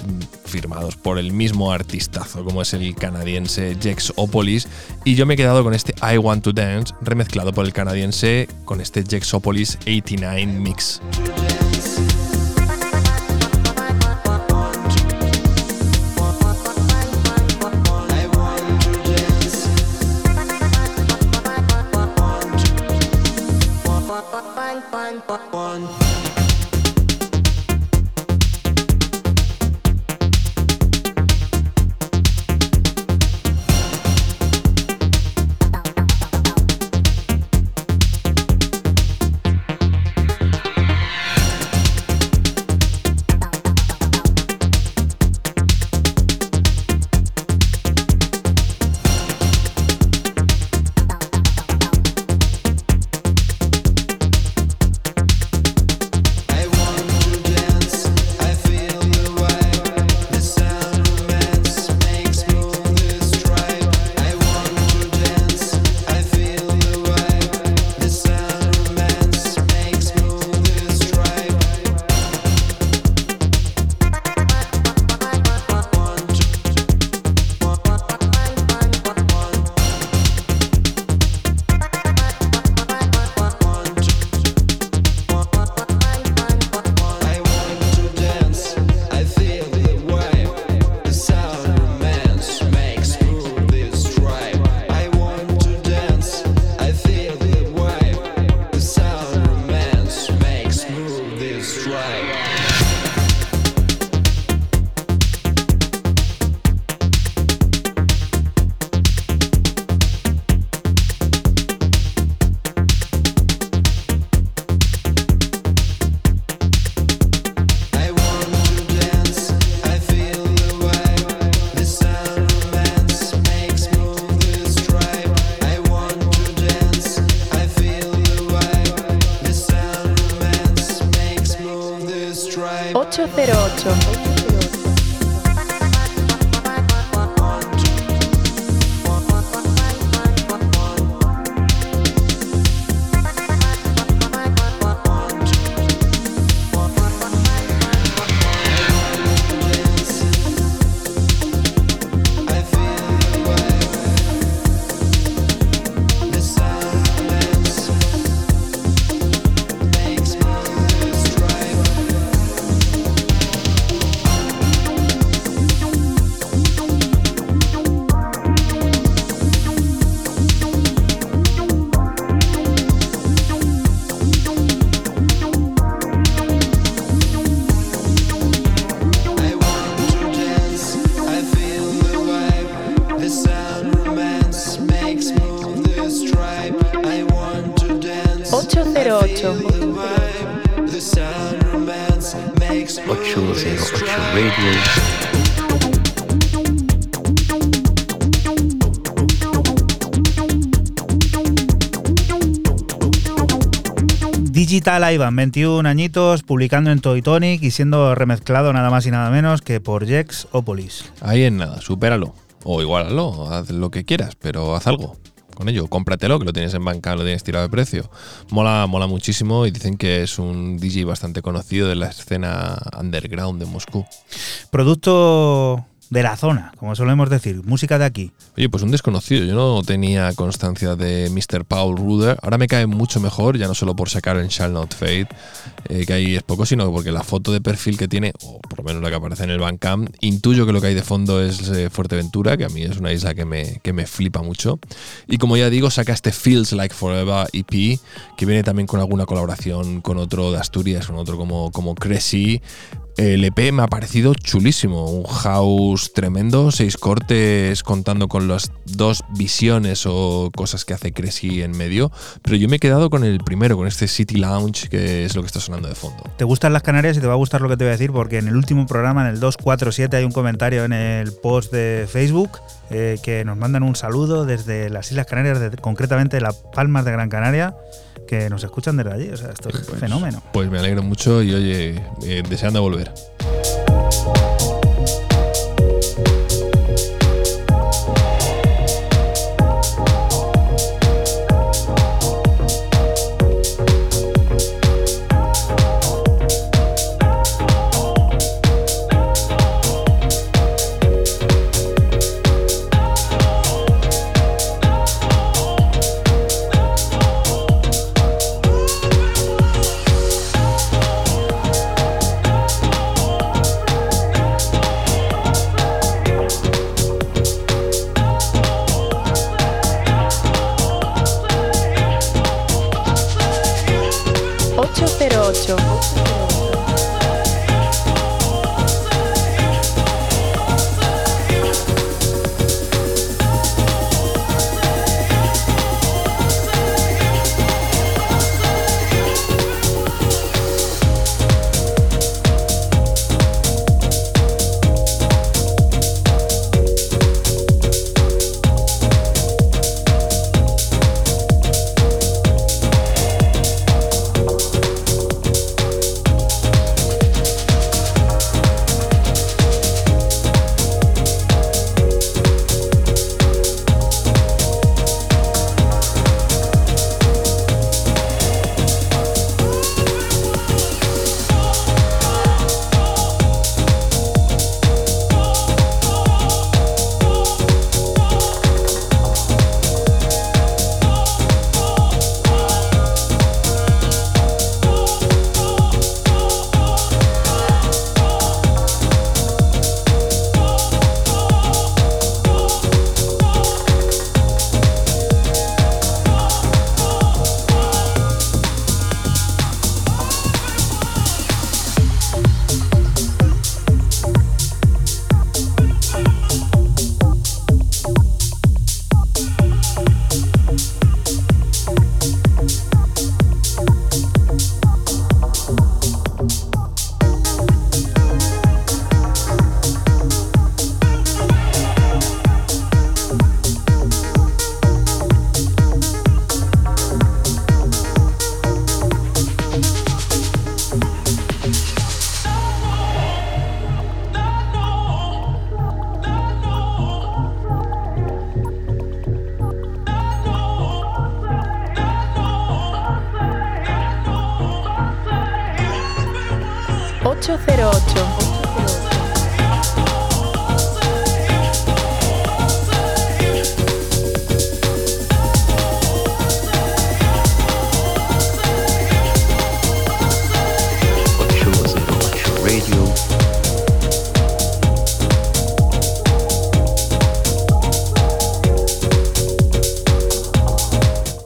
firmados por el mismo artistazo como es el canadiense Jex Opolis y yo me he quedado con este I Want to Dance remezclado por el canadiense con este Jex Opolis 89 mix. Digital Ivan, 21 añitos, publicando en Toy Tonic y siendo remezclado nada más y nada menos que por Jex Opolis. Ahí en nada, supéralo. O igualalo, haz lo que quieras, pero haz algo con ello. Cómpratelo, que lo tienes en banca, lo tienes tirado de precio. Mola, mola muchísimo y dicen que es un DJ bastante conocido de la escena underground de Moscú. Producto de la zona, como solemos decir, música de aquí. Oye, pues un desconocido, yo no tenía constancia de Mr. Paul Ruder, ahora me cae mucho mejor, ya no solo por sacar en Shall Not Fade, eh, que ahí es poco, sino porque la foto de perfil que tiene, o por lo menos la que aparece en el Bandcamp, intuyo que lo que hay de fondo es eh, Fuerteventura, que a mí es una isla que me, que me flipa mucho. Y como ya digo, saca este Feels Like Forever EP, que viene también con alguna colaboración con otro de Asturias, con otro como, como Cressy, el EP me ha parecido chulísimo, un house tremendo, seis cortes contando con las dos visiones o cosas que hace Cresci en medio, pero yo me he quedado con el primero, con este City Lounge, que es lo que está sonando de fondo. ¿Te gustan las Canarias y te va a gustar lo que te voy a decir? Porque en el último programa, en el 247, hay un comentario en el post de Facebook eh, que nos mandan un saludo desde las Islas Canarias, concretamente de las Palmas de Gran Canaria que nos escuchan desde allí. O sea, esto es un Pues- fenómeno. Pues me alegro mucho y oye, eh, deseando volver.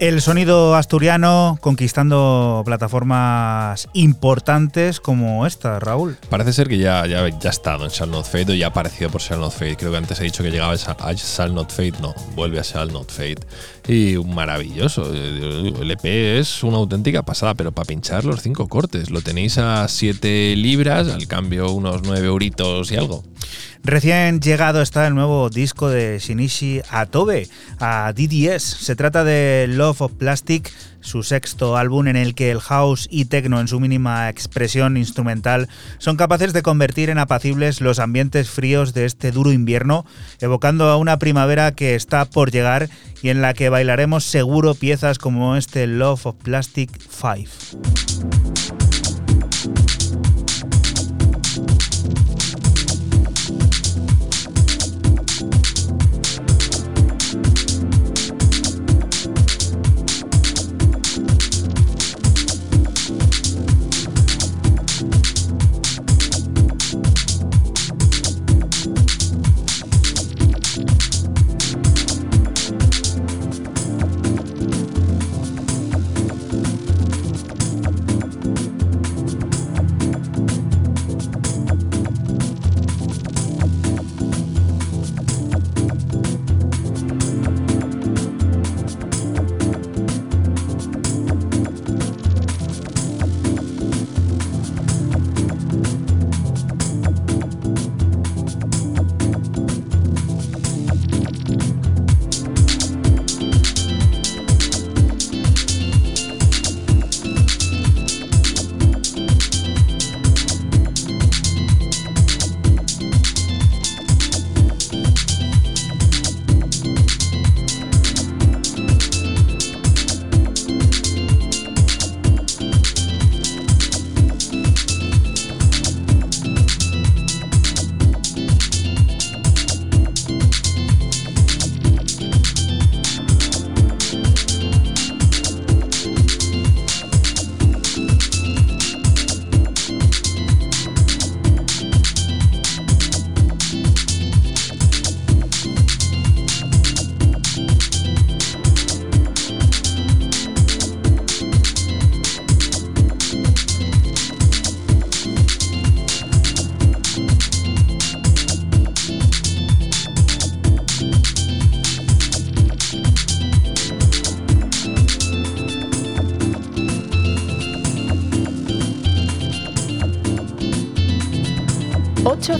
El sonido asturiano conquistando plataformas importantes como esta, Raúl. Parece ser que ya, ya, ya ha estado en Shall Not Fade o ya ha aparecido por Shall Not Fade. Creo que antes he dicho que llegaba a Shall Not Fade. No, vuelve a Shall Not Fade. Y maravilloso. El EP es una auténtica pasada, pero para pinchar los cinco cortes. Lo tenéis a 7 libras, al cambio unos 9 euritos y algo. Recién llegado está el nuevo disco de Shinichi Atobe a DDS. Se trata de Love of Plastic, su sexto álbum en el que el house y techno en su mínima expresión instrumental son capaces de convertir en apacibles los ambientes fríos de este duro invierno, evocando a una primavera que está por llegar y en la que bailaremos seguro piezas como este Love of Plastic 5.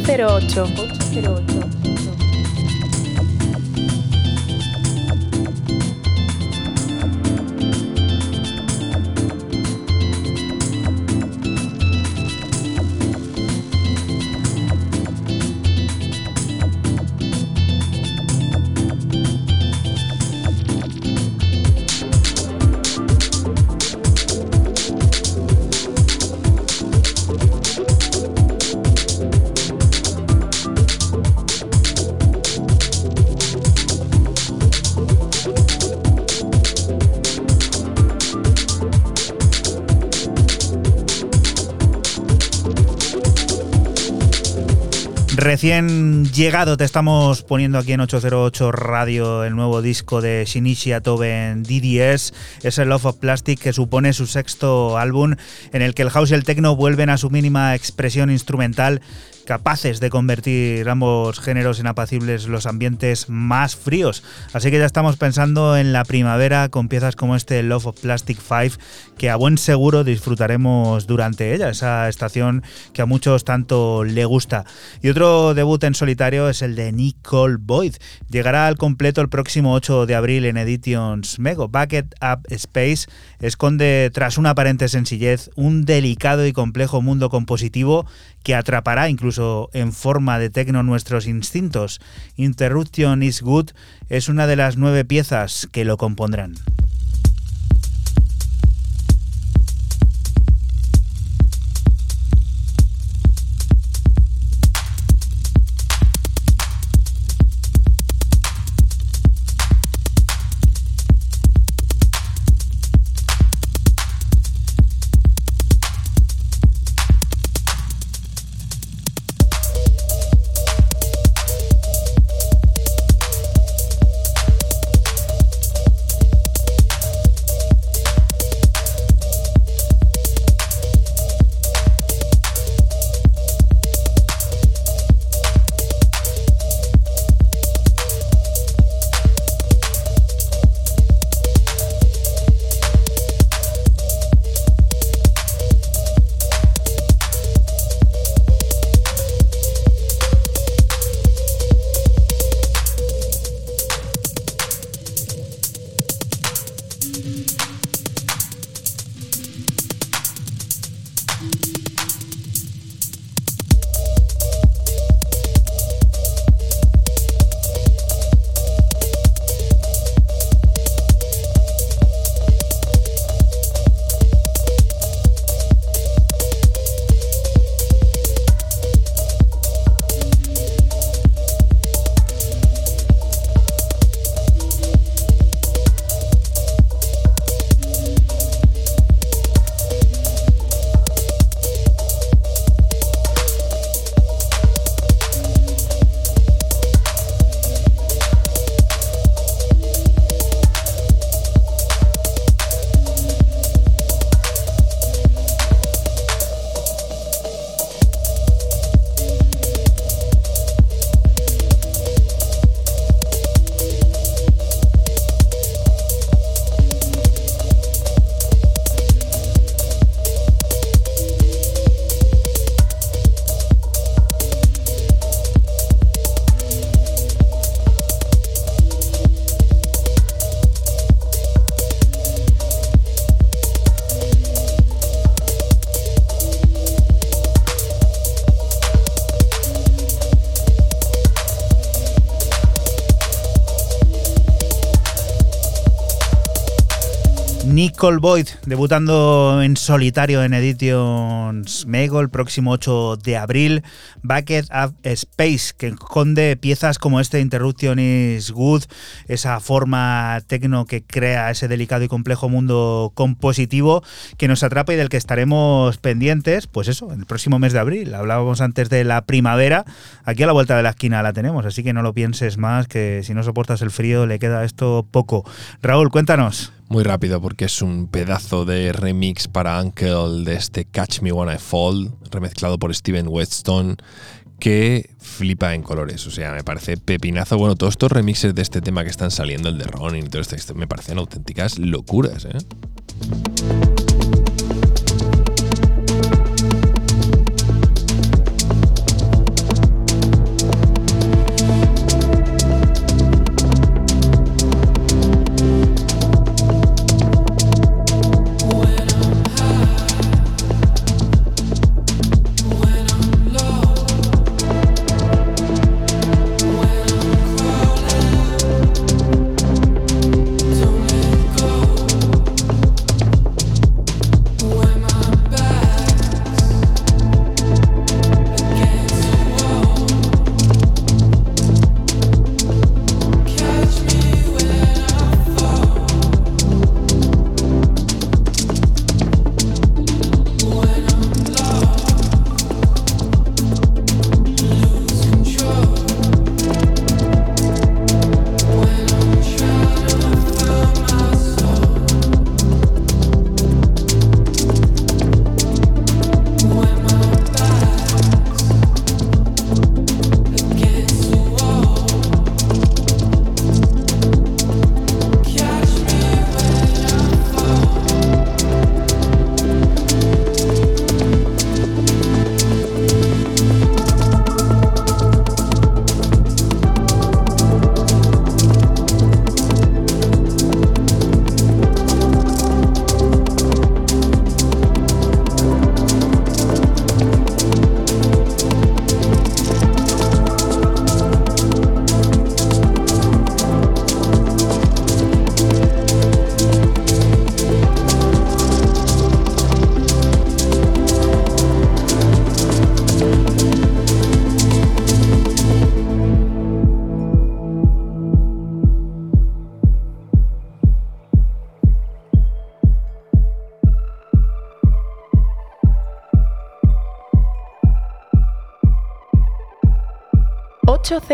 808. Recién llegado te estamos poniendo aquí en 808 Radio el nuevo disco de Shinichi Toben DDS, es el Love of Plastic que supone su sexto álbum en el que el house y el techno vuelven a su mínima expresión instrumental capaces de convertir ambos géneros en apacibles los ambientes más fríos. Así que ya estamos pensando en la primavera con piezas como este Love of Plastic 5 que a buen seguro disfrutaremos durante ella, esa estación que a muchos tanto le gusta. Y otro debut en solitario es el de Nicole Boyd. Llegará al completo el próximo 8 de abril en Editions Mego. Bucket Up Space esconde tras una aparente sencillez un delicado y complejo mundo compositivo que atrapará incluso en forma de tecno nuestros instintos. Interruption is Good es una de las nueve piezas que lo compondrán. Nicole Boyd, debutando en solitario en Editions Mego el próximo 8 de abril. Bucket of Space, que esconde piezas como este Interruption is Good, esa forma tecno que crea ese delicado y complejo mundo compositivo que nos atrapa y del que estaremos pendientes, pues eso, el próximo mes de abril. Hablábamos antes de la primavera, aquí a la vuelta de la esquina la tenemos, así que no lo pienses más, que si no soportas el frío le queda esto poco. Raúl, cuéntanos. Muy rápido porque es un pedazo de remix para Uncle de este Catch Me When I Fall, remezclado por Steven Whetstone, que flipa en colores. O sea, me parece pepinazo. Bueno, todos estos remixes de este tema que están saliendo, el de Ronin y todo esto, me parecen auténticas locuras, ¿eh?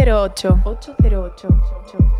808. 808. 808.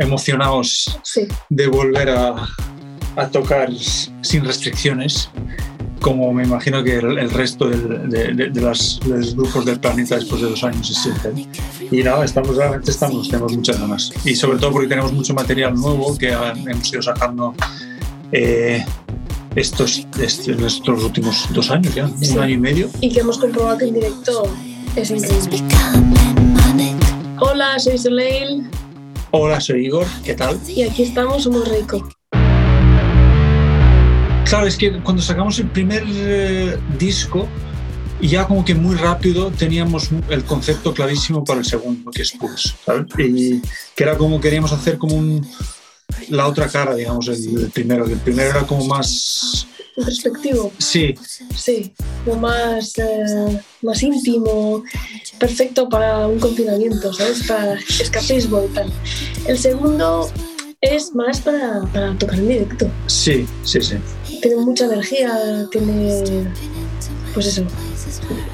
Emocionados Sí. de volver a, a tocar sin restricciones, como me imagino que el, el resto del- de, de- de las- de los grupos del planeta después de dos años se sienten. Y nada, estamos realmente estamos, tenemos muchas ganas. Y sobre todo porque tenemos mucho material nuevo que hemos ido sacando eh, estos, en estos últimos dos años ya, Sí. un año y medio. Y que hemos comprobado que en directo es increíble. Hola, soy Soleil Hola, soy Igor, ¿qué tal? y aquí estamos, somos Rico. Claro, es que cuando sacamos el primer eh, disco, ya como que muy rápido teníamos el concepto clarísimo para el segundo, que es Pulse, ¿sabes? Y que era como queríamos hacer como un, la otra cara, digamos, el, el primero. El primero era como más... Introspectivo, Sí, sí, como más, eh, más íntimo, perfecto para un confinamiento, ¿sabes? Para escapismo y tal. El segundo es más para, para tocar en directo. sí, sí, sí. Tiene mucha energía, tiene. Pues eso.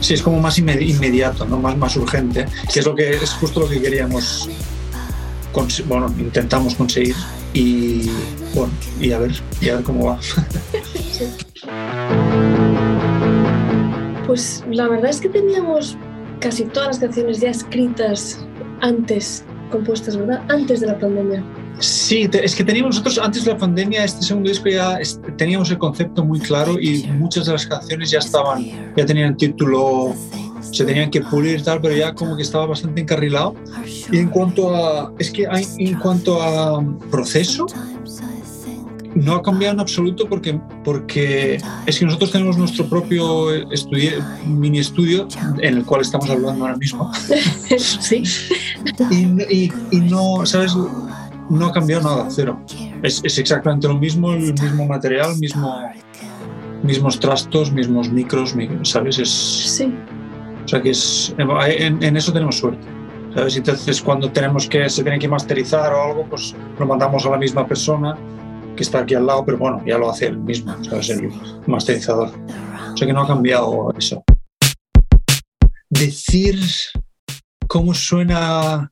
Sí, es como más inmedi- inmediato, ¿no? más, más urgente, que es, lo que, es justo lo que queríamos, bueno, intentamos conseguir y bueno, y a ver, y a ver cómo va. <laughs> Pues la verdad es que teníamos casi todas las canciones ya escritas antes, compuestas, ¿verdad? Antes de la pandemia. Sí, es que teníamos nosotros antes de la pandemia, este segundo disco ya teníamos el concepto muy claro y muchas de las canciones ya estaban, ya tenían título, se tenían que pulir y tal, pero ya como que estaba bastante encarrilado. Y en cuanto a, es que hay, en cuanto a proceso, no ha cambiado en absoluto porque, porque es que nosotros tenemos nuestro propio estudi- mini estudio en el cual estamos hablando ahora mismo. <laughs> sí. Y, y- y no, ¿sabes? No ha cambiado nada, cero. Es, es exactamente lo mismo, el mismo material, mismo, mismos trastos, mismos micros, mi- ¿sabes? Es, Sí. O sea que es, en, eso tenemos suerte. ¿sabes? Entonces, cuando tenemos que, se tiene que masterizar o algo, pues lo mandamos a la misma persona que está aquí al lado, pero bueno, ya lo hace él mismo, ¿sabes? El masterizador. O sea que no ha cambiado eso. Decir cómo suena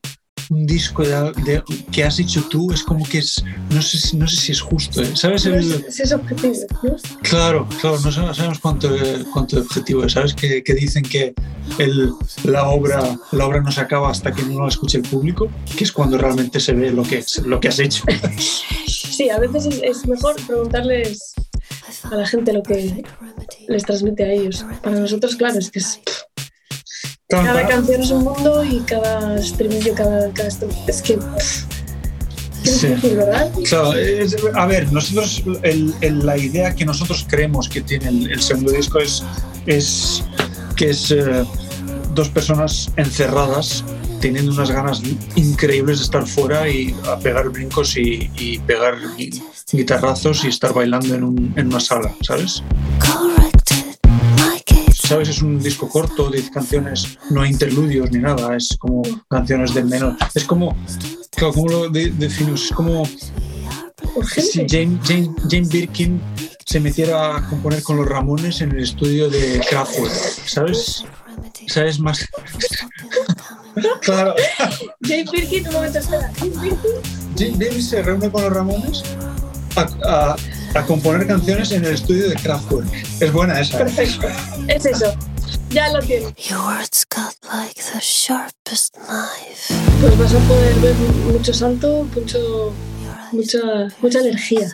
un disco de, de- que has hecho tú es como que es, no sé, si- no sé si es justo, ¿eh? ¿sabes? No es, es objetivo, ¿no? Claro, claro, no sab- sabemos cuánto, cuánto objetivo es. Sabes que, que dicen que el- la, obra, la obra no se acaba hasta que no la escuche el público, que es cuando realmente se ve lo que, lo que has hecho. Sí, a veces es, es mejor preguntarles a la gente lo que les transmite a ellos. Para nosotros, claro, es que es, cada canción es un mundo y cada estribillo, cada, cada es que qué Sí. difícil, ¿verdad? Claro, es- a ver, nosotros, el- el- la idea que nosotros creemos que tiene el, el segundo disco es, es que es eh, dos personas encerradas teniendo unas ganas increíbles de estar fuera y a pegar brincos y, y pegar gui- guitarrazos y estar bailando en, un- en una sala, ¿sabes? ¿Sabes? Es un disco corto, 10 canciones, no hay interludios ni nada, es como canciones de menos. Es como, claro, ¿cómo lo de- definimos? Es como si Jane, Jane, Jane Birkin se metiera a componer con los Ramones en el estudio de Kraftwerk, ¿sabes? ¿Sabes más? claro, Jane Birkin, un momento, espera. Jane Birkin, se reúne con los Ramones a, a- a componer canciones en el estudio de Kraftwerk. Es buena esa. perfecto. Es eso. Ya lo tiene. Pues vas a poder ver mucho salto, mucho, mucha, mucha energía.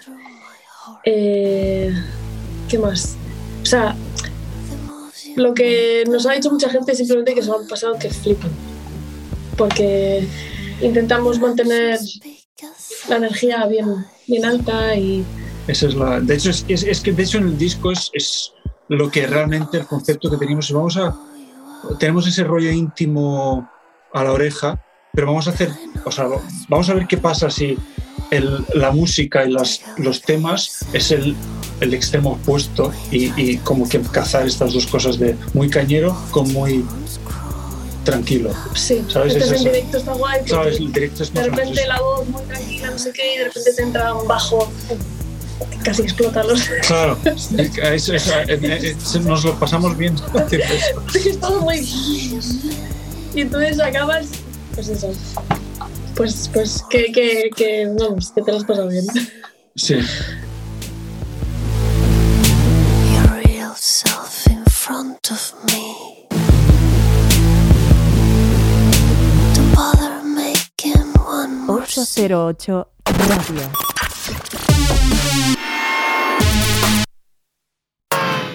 Eh, ¿Qué más? O sea, lo que nos ha dicho mucha gente es simplemente que se han pasado que flipan. Porque intentamos mantener la energía bien, bien alta y Esa es la, de hecho, es, es- es que de hecho en el disco es, es lo que realmente el concepto que teníamos. Vamos a, tenemos ese rollo íntimo a la oreja, pero vamos a hacer, o sea, vamos a ver qué pasa si el- la música y las, los temas es el, el extremo opuesto y, y como que cazar estas dos cosas de muy cañero con muy tranquilo. sí. ¿Sabes? Entonces Es en eso. directo está guay. ¿Sabes? El directo es de más menos repente eso. la voz muy tranquila, no sé qué, y de repente te entra un bajo casi explota los. Claro, <laughs> eso- eso, nos lo pasamos bien. es todo muy. Y entonces acabas, pues eso. Pues, pues que, que, que, vamos, que te lo has pasado bien. Sí. Your real self in front of me. Don't bother making one more 808 Radio.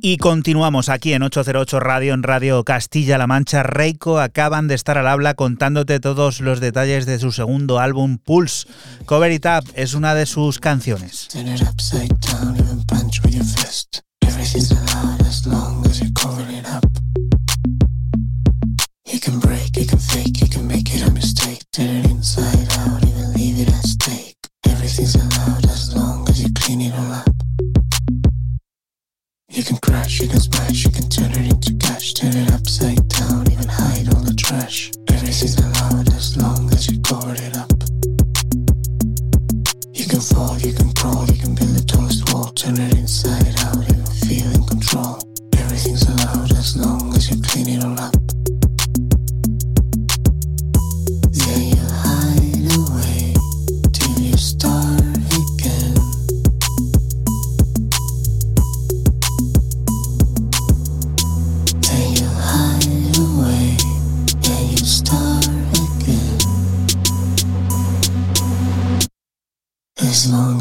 Y continuamos aquí en 808 Radio, en Radio Castilla-La Mancha. Reiko acaban de estar al habla contándote todos los detalles de su segundo álbum Pulse. Cover It Up es una de sus canciones. Turn it inside out, even leave it at stake. Everything's allowed as long You can crash, you can smash, you can turn it into cash. Turn it upside down, even hide all the trash. Everything's allowed as long as you cover it up. You can fall, you can crawl, you can build the tallest wall. Turn it inside out, you feel in control. Everything's allowed as long as you clean it all up.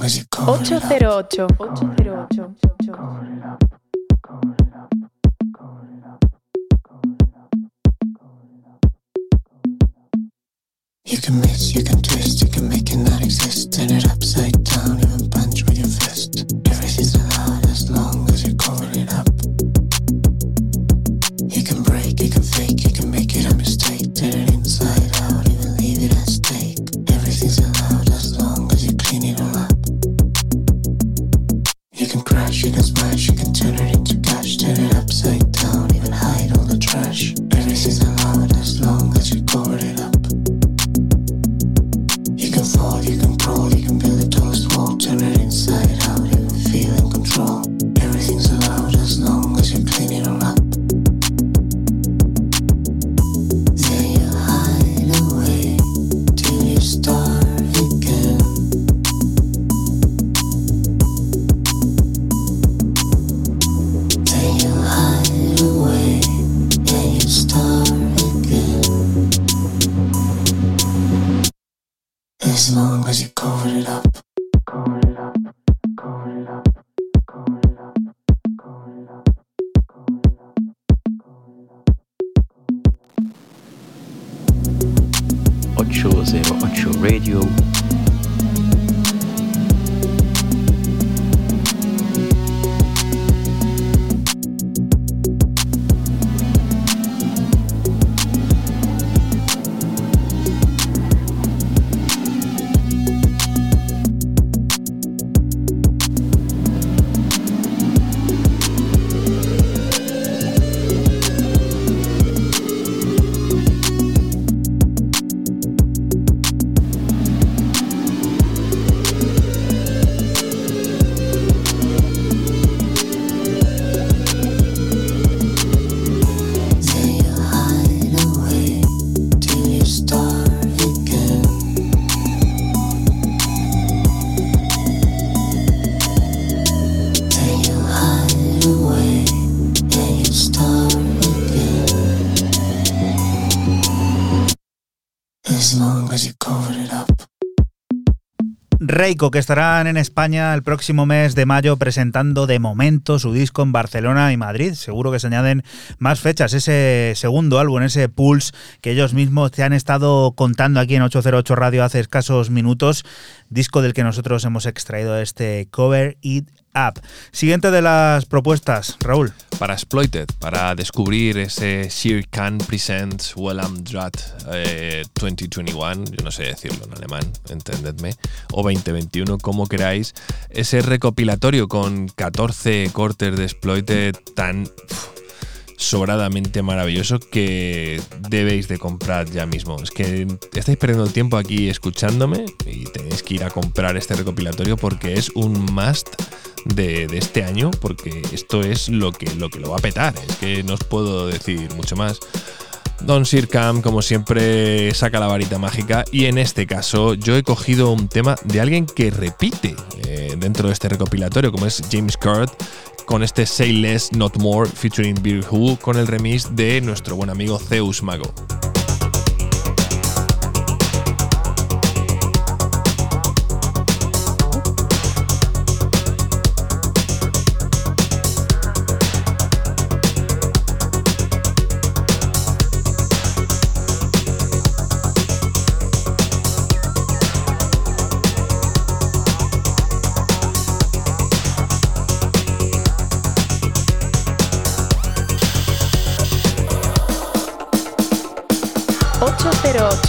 808. 808. You can mix, you can twist, you can make it not exist. Turn it upside down, even punch with your Reiko, que estarán en España el próximo mes de mayo presentando de momento su disco en Barcelona y Madrid. Seguro que se añaden más fechas. Ese segundo álbum, ese Pulse que ellos mismos te han estado contando aquí en 808 Radio hace escasos minutos, disco del que nosotros hemos extraído este Cover It Up. Siguiente de las propuestas, Raúl. Para Exploited, para descubrir ese Sir Khan Presents Well I'm Drat eh, 2021, yo no sé decirlo en alemán, entendedme, o 2021, como queráis, ese recopilatorio con 14 cortes de Exploited tan sobradamente maravilloso que debéis de comprar ya mismo. Es que estáis perdiendo el tiempo aquí escuchándome y tenéis que ir a comprar este recopilatorio porque es un must de, este año, porque esto es lo que, lo que lo va a petar. Es que no os puedo decir mucho más. Don Sircam, como siempre, saca la varita mágica y en este caso yo he cogido un tema de alguien que repite eh, dentro de este recopilatorio, como es James Curt, con este Say Less Not More featuring Beer Who, con el remix de nuestro buen amigo Zeus Mago.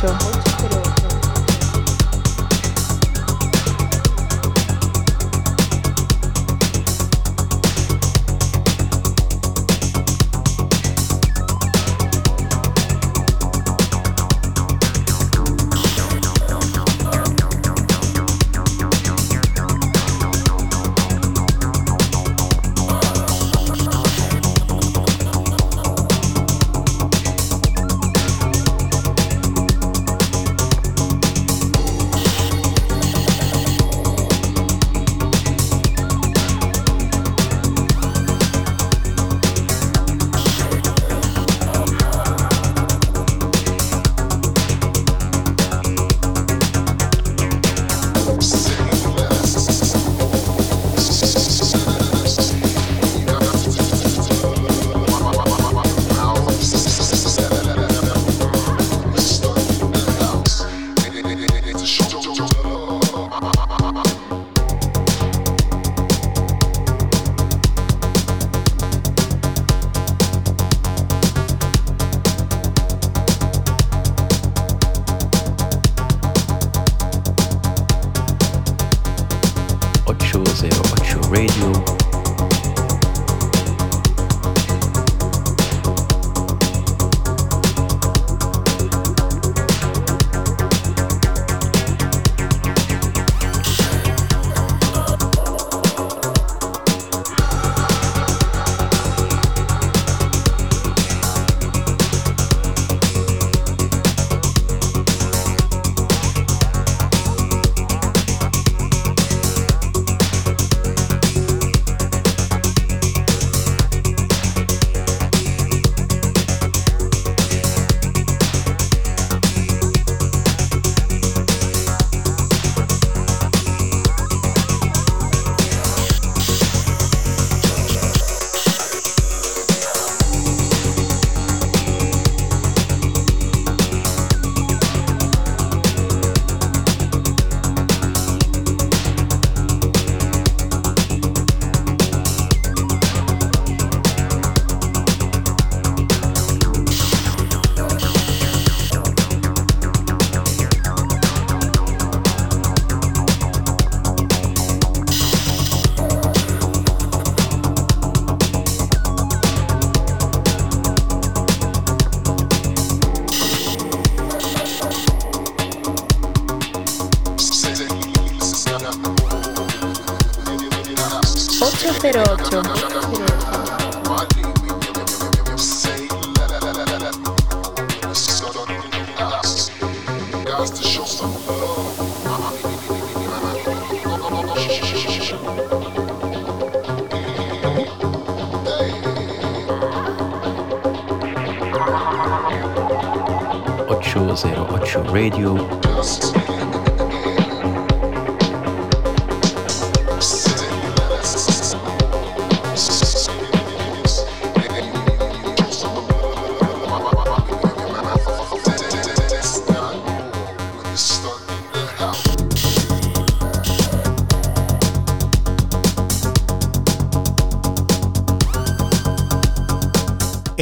your.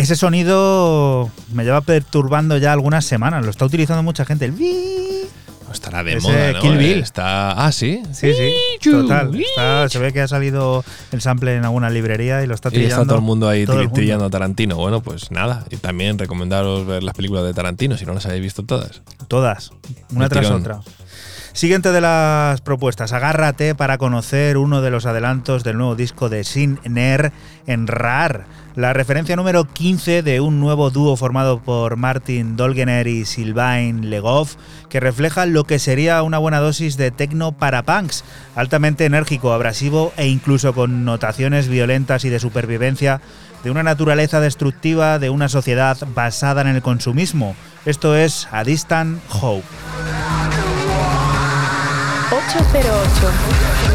Ese sonido me lleva perturbando ya algunas semanas. Lo está utilizando mucha gente. El Estará de Ese moda, ¿no? Kill Bill. Está. Ah, sí. Sí, sí. Total. Está- se ve que ha salido el sample en alguna librería y lo está Y trillando. está todo el mundo ahí el mundo. trillando a Tarantino. Bueno, pues nada. Y también recomendaros ver las películas de Tarantino, si no las habéis visto todas. Todas, una tras tirón. otra. Siguiente de las propuestas, agárrate para conocer uno de los adelantos del nuevo disco de Sin Ner en RAR, la referencia número 15 de un nuevo dúo formado por Martin Dolgener y Sylvain Legoff, que refleja lo que sería una buena dosis de techno para punks, altamente enérgico, abrasivo e incluso con notaciones violentas y de supervivencia de una naturaleza destructiva de una sociedad basada en el consumismo. Esto es A Distant Hope. 808.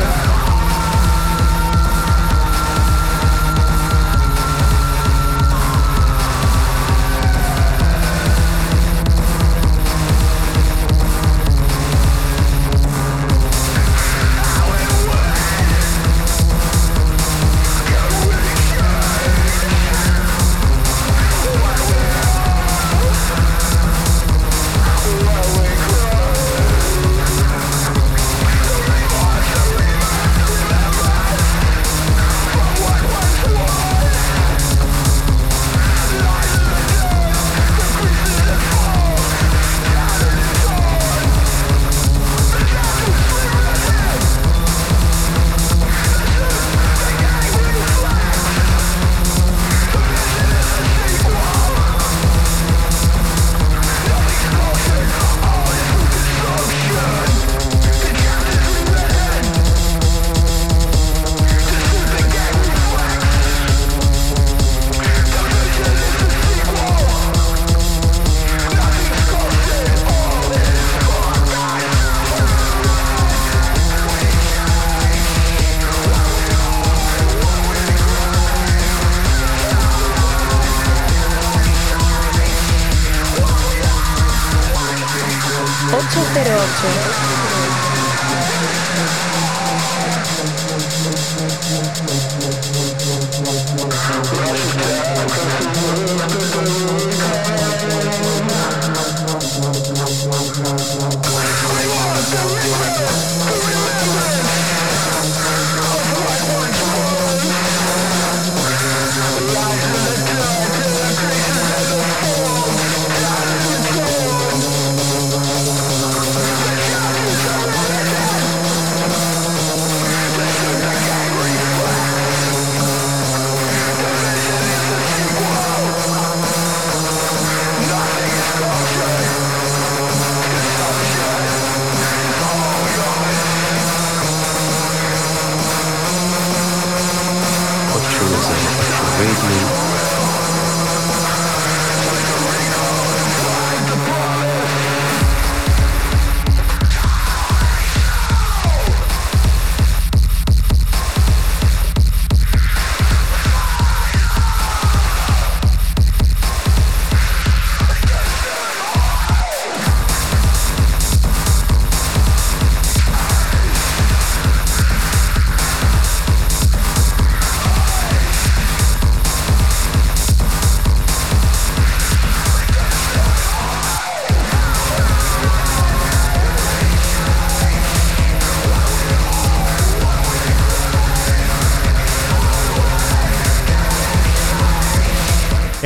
808.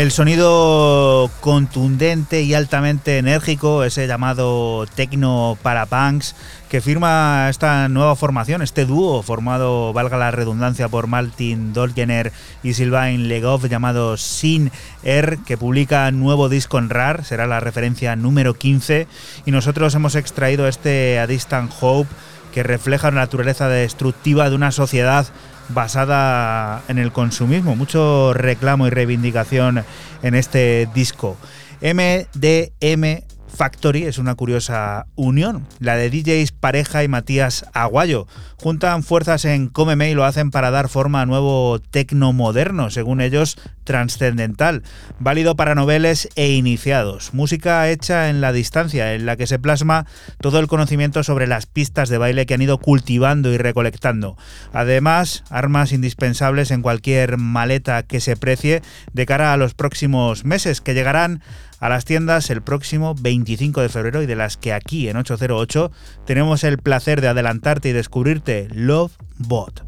El sonido contundente y altamente enérgico, ese llamado techno para punks, que firma esta nueva formación, este dúo formado, valga la redundancia, por Martin Dolgener y Sylvain Legoff, llamado Sin Air, que publica nuevo disco en RAR, será la referencia número 15, y nosotros hemos extraído este A Distant Hope, que refleja la naturaleza destructiva de una sociedad basada en el consumismo, mucho reclamo y reivindicación en este disco. MDM Factory es una curiosa unión, la de DJs Pareja y Matías Aguayo. Juntan fuerzas en Cómeme y lo hacen para dar forma a nuevo tecno moderno, según ellos trascendental, válido para noveles e iniciados. Música hecha en la distancia, en la que se plasma todo el conocimiento sobre las pistas de baile que han ido cultivando y recolectando. Además, armas indispensables en cualquier maleta que se precie de cara a los próximos meses, que llegarán a las tiendas el próximo 25 de febrero y de las que aquí en 808 tenemos el placer de adelantarte y descubrirte Love Bot.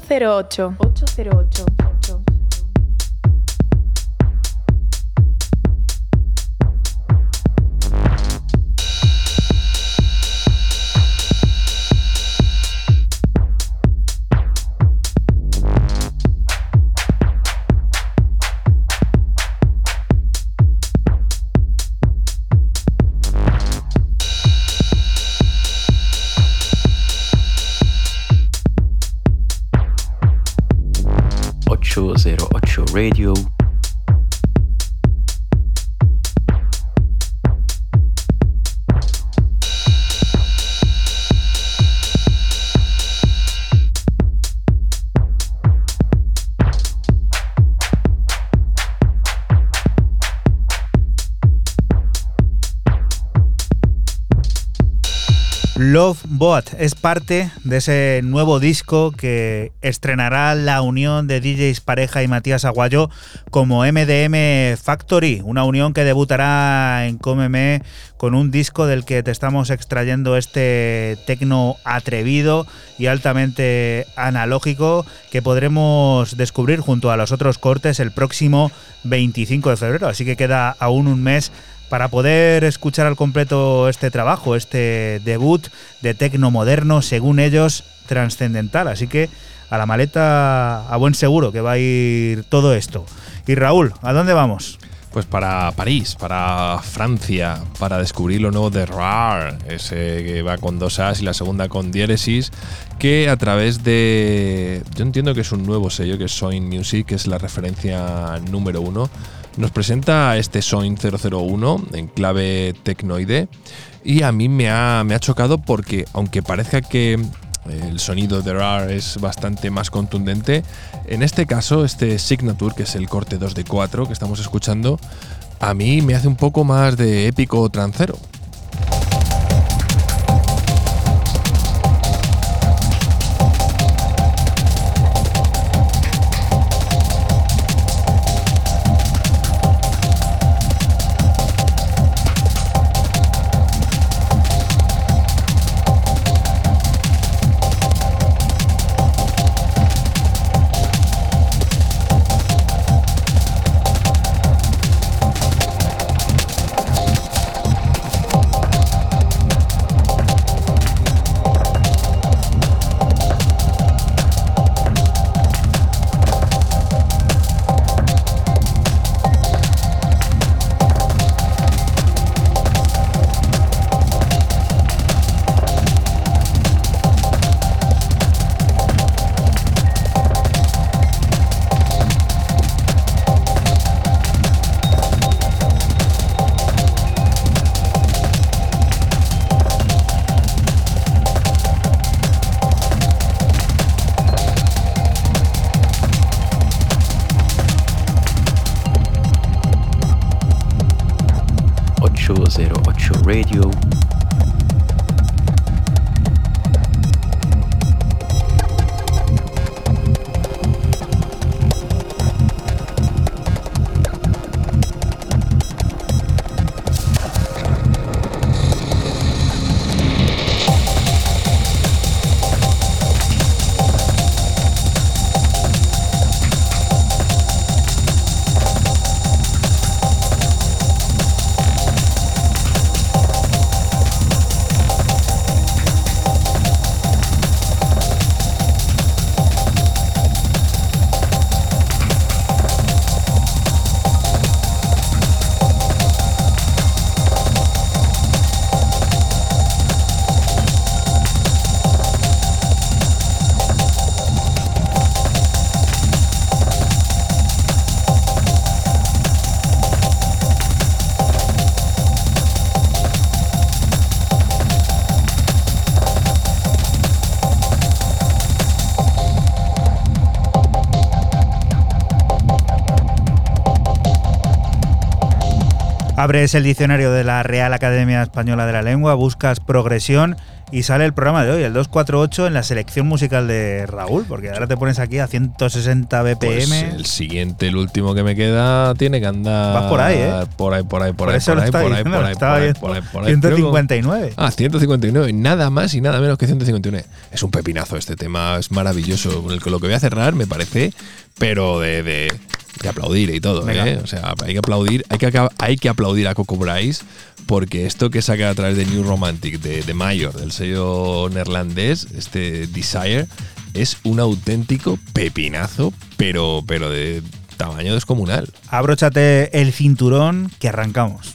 808. 808. Bot es parte de ese nuevo disco que estrenará la unión de DJs Pareja y Matías Aguayo como MDM Factory, una unión que debutará en Cómeme con un disco del que te estamos extrayendo este tecno atrevido y altamente analógico que podremos descubrir junto a los otros cortes el próximo 25 de febrero, así que queda aún un mes para poder escuchar al completo este trabajo, este debut de tecno moderno, según ellos, trascendental. Así que a la maleta a buen seguro que va a ir todo esto. Y Raúl, ¿a dónde vamos? Pues para París, para Francia, para descubrir lo nuevo de RAR, ese que va con dos As y la segunda con diéresis, que a través de. Yo entiendo que es un nuevo sello, que es Soin Music, que es la referencia número uno nos presenta este Soin 001 en clave tecnoide y a mí me ha, me ha chocado porque aunque parezca que el sonido de RAR es bastante más contundente, en este caso este Signature, que es el corte 2 de 4 que estamos escuchando, a mí me hace un poco más de épico trancero. Abres el diccionario de la Real Academia Española de la Lengua, buscas progresión y sale el programa de hoy, el 248, en la selección musical de Raúl, porque ahora te pones aquí a 160 BPM. Pues el siguiente, el último que me queda, tiene que andar. Vas por ahí, ¿eh? Por ahí, por ahí, por, Por ahí, eso por lo ahí, por ahí, por ahí, estaba por ahí, viendo. por ahí, por ahí. Creo que- 159. Ah, 159, nada más y nada menos que 159. Es un pepinazo este tema, es maravilloso. Con el que lo que voy a cerrar me parece, pero de, de, de aplaudir y todo. ¿eh? O sea, hay que aplaudir, hay que, hay que aplaudir a Coco Bryce porque esto que saca a través de New Romantic, de, de Mayor, del sello neerlandés, este Desire, es un auténtico pepinazo, pero, pero de tamaño descomunal. Abróchate el cinturón que arrancamos.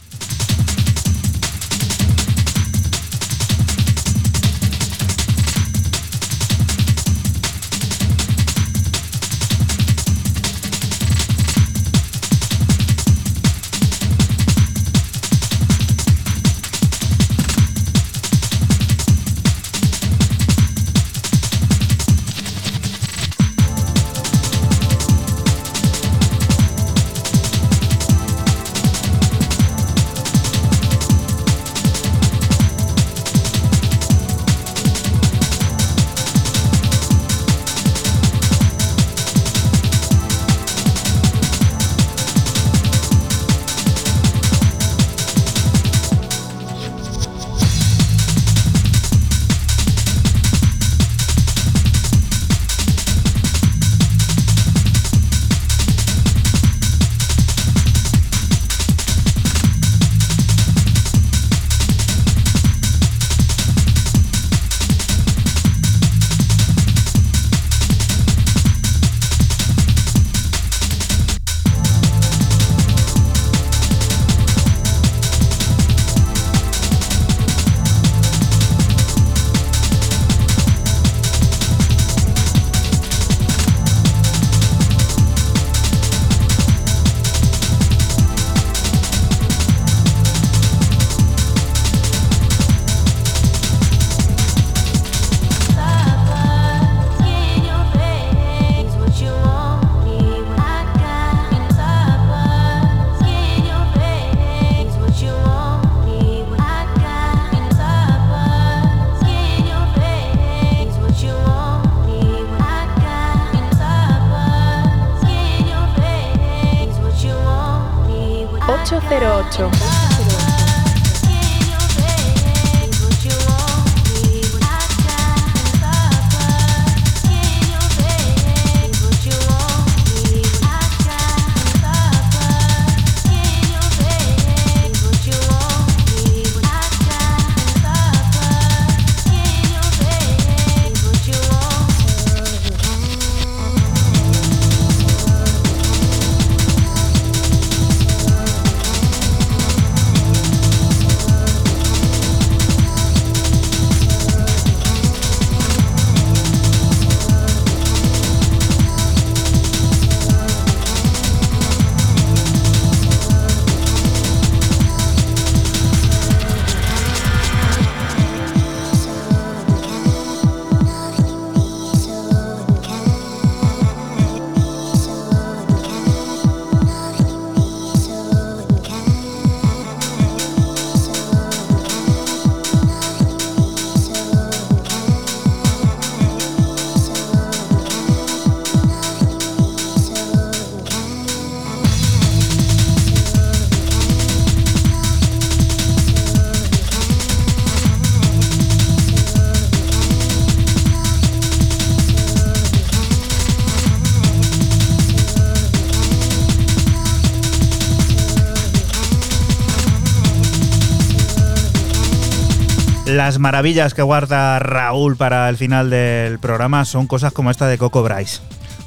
Las maravillas que guarda Raúl para el final del programa son cosas como esta de Coco Bryce.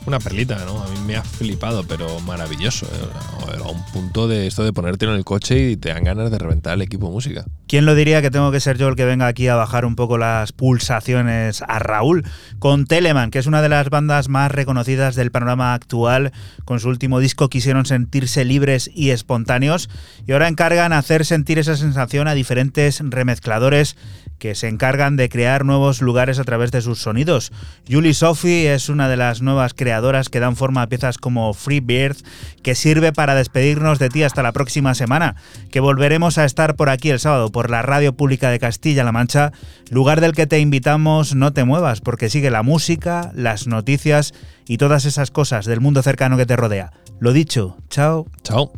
Una perlita, ¿no? A mí me ha flipado, pero maravilloso. ¿eh? A un punto de esto de ponértelo en el coche y te dan ganas de reventar el equipo de música. ¿Quién lo diría que tengo que ser yo el que venga aquí a bajar un poco las pulsaciones a Raúl? Con Telemann, que es una de las bandas más reconocidas del panorama actual. Con su último disco quisieron sentirse libres y espontáneos y ahora encargan hacer sentir esa sensación a diferentes remezcladores que se encargan de crear nuevos lugares a través de sus sonidos. Julie Sophie es una de las nuevas creadoras que dan forma a piezas como Free Bird, que sirve para despedirnos de ti hasta la próxima semana, que volveremos a estar por aquí el sábado por la Radio Pública de Castilla-La Mancha, lugar del que te invitamos no te muevas, porque sigue la música, las noticias y todas esas cosas del mundo cercano que te rodea. Lo dicho, chao. Chao.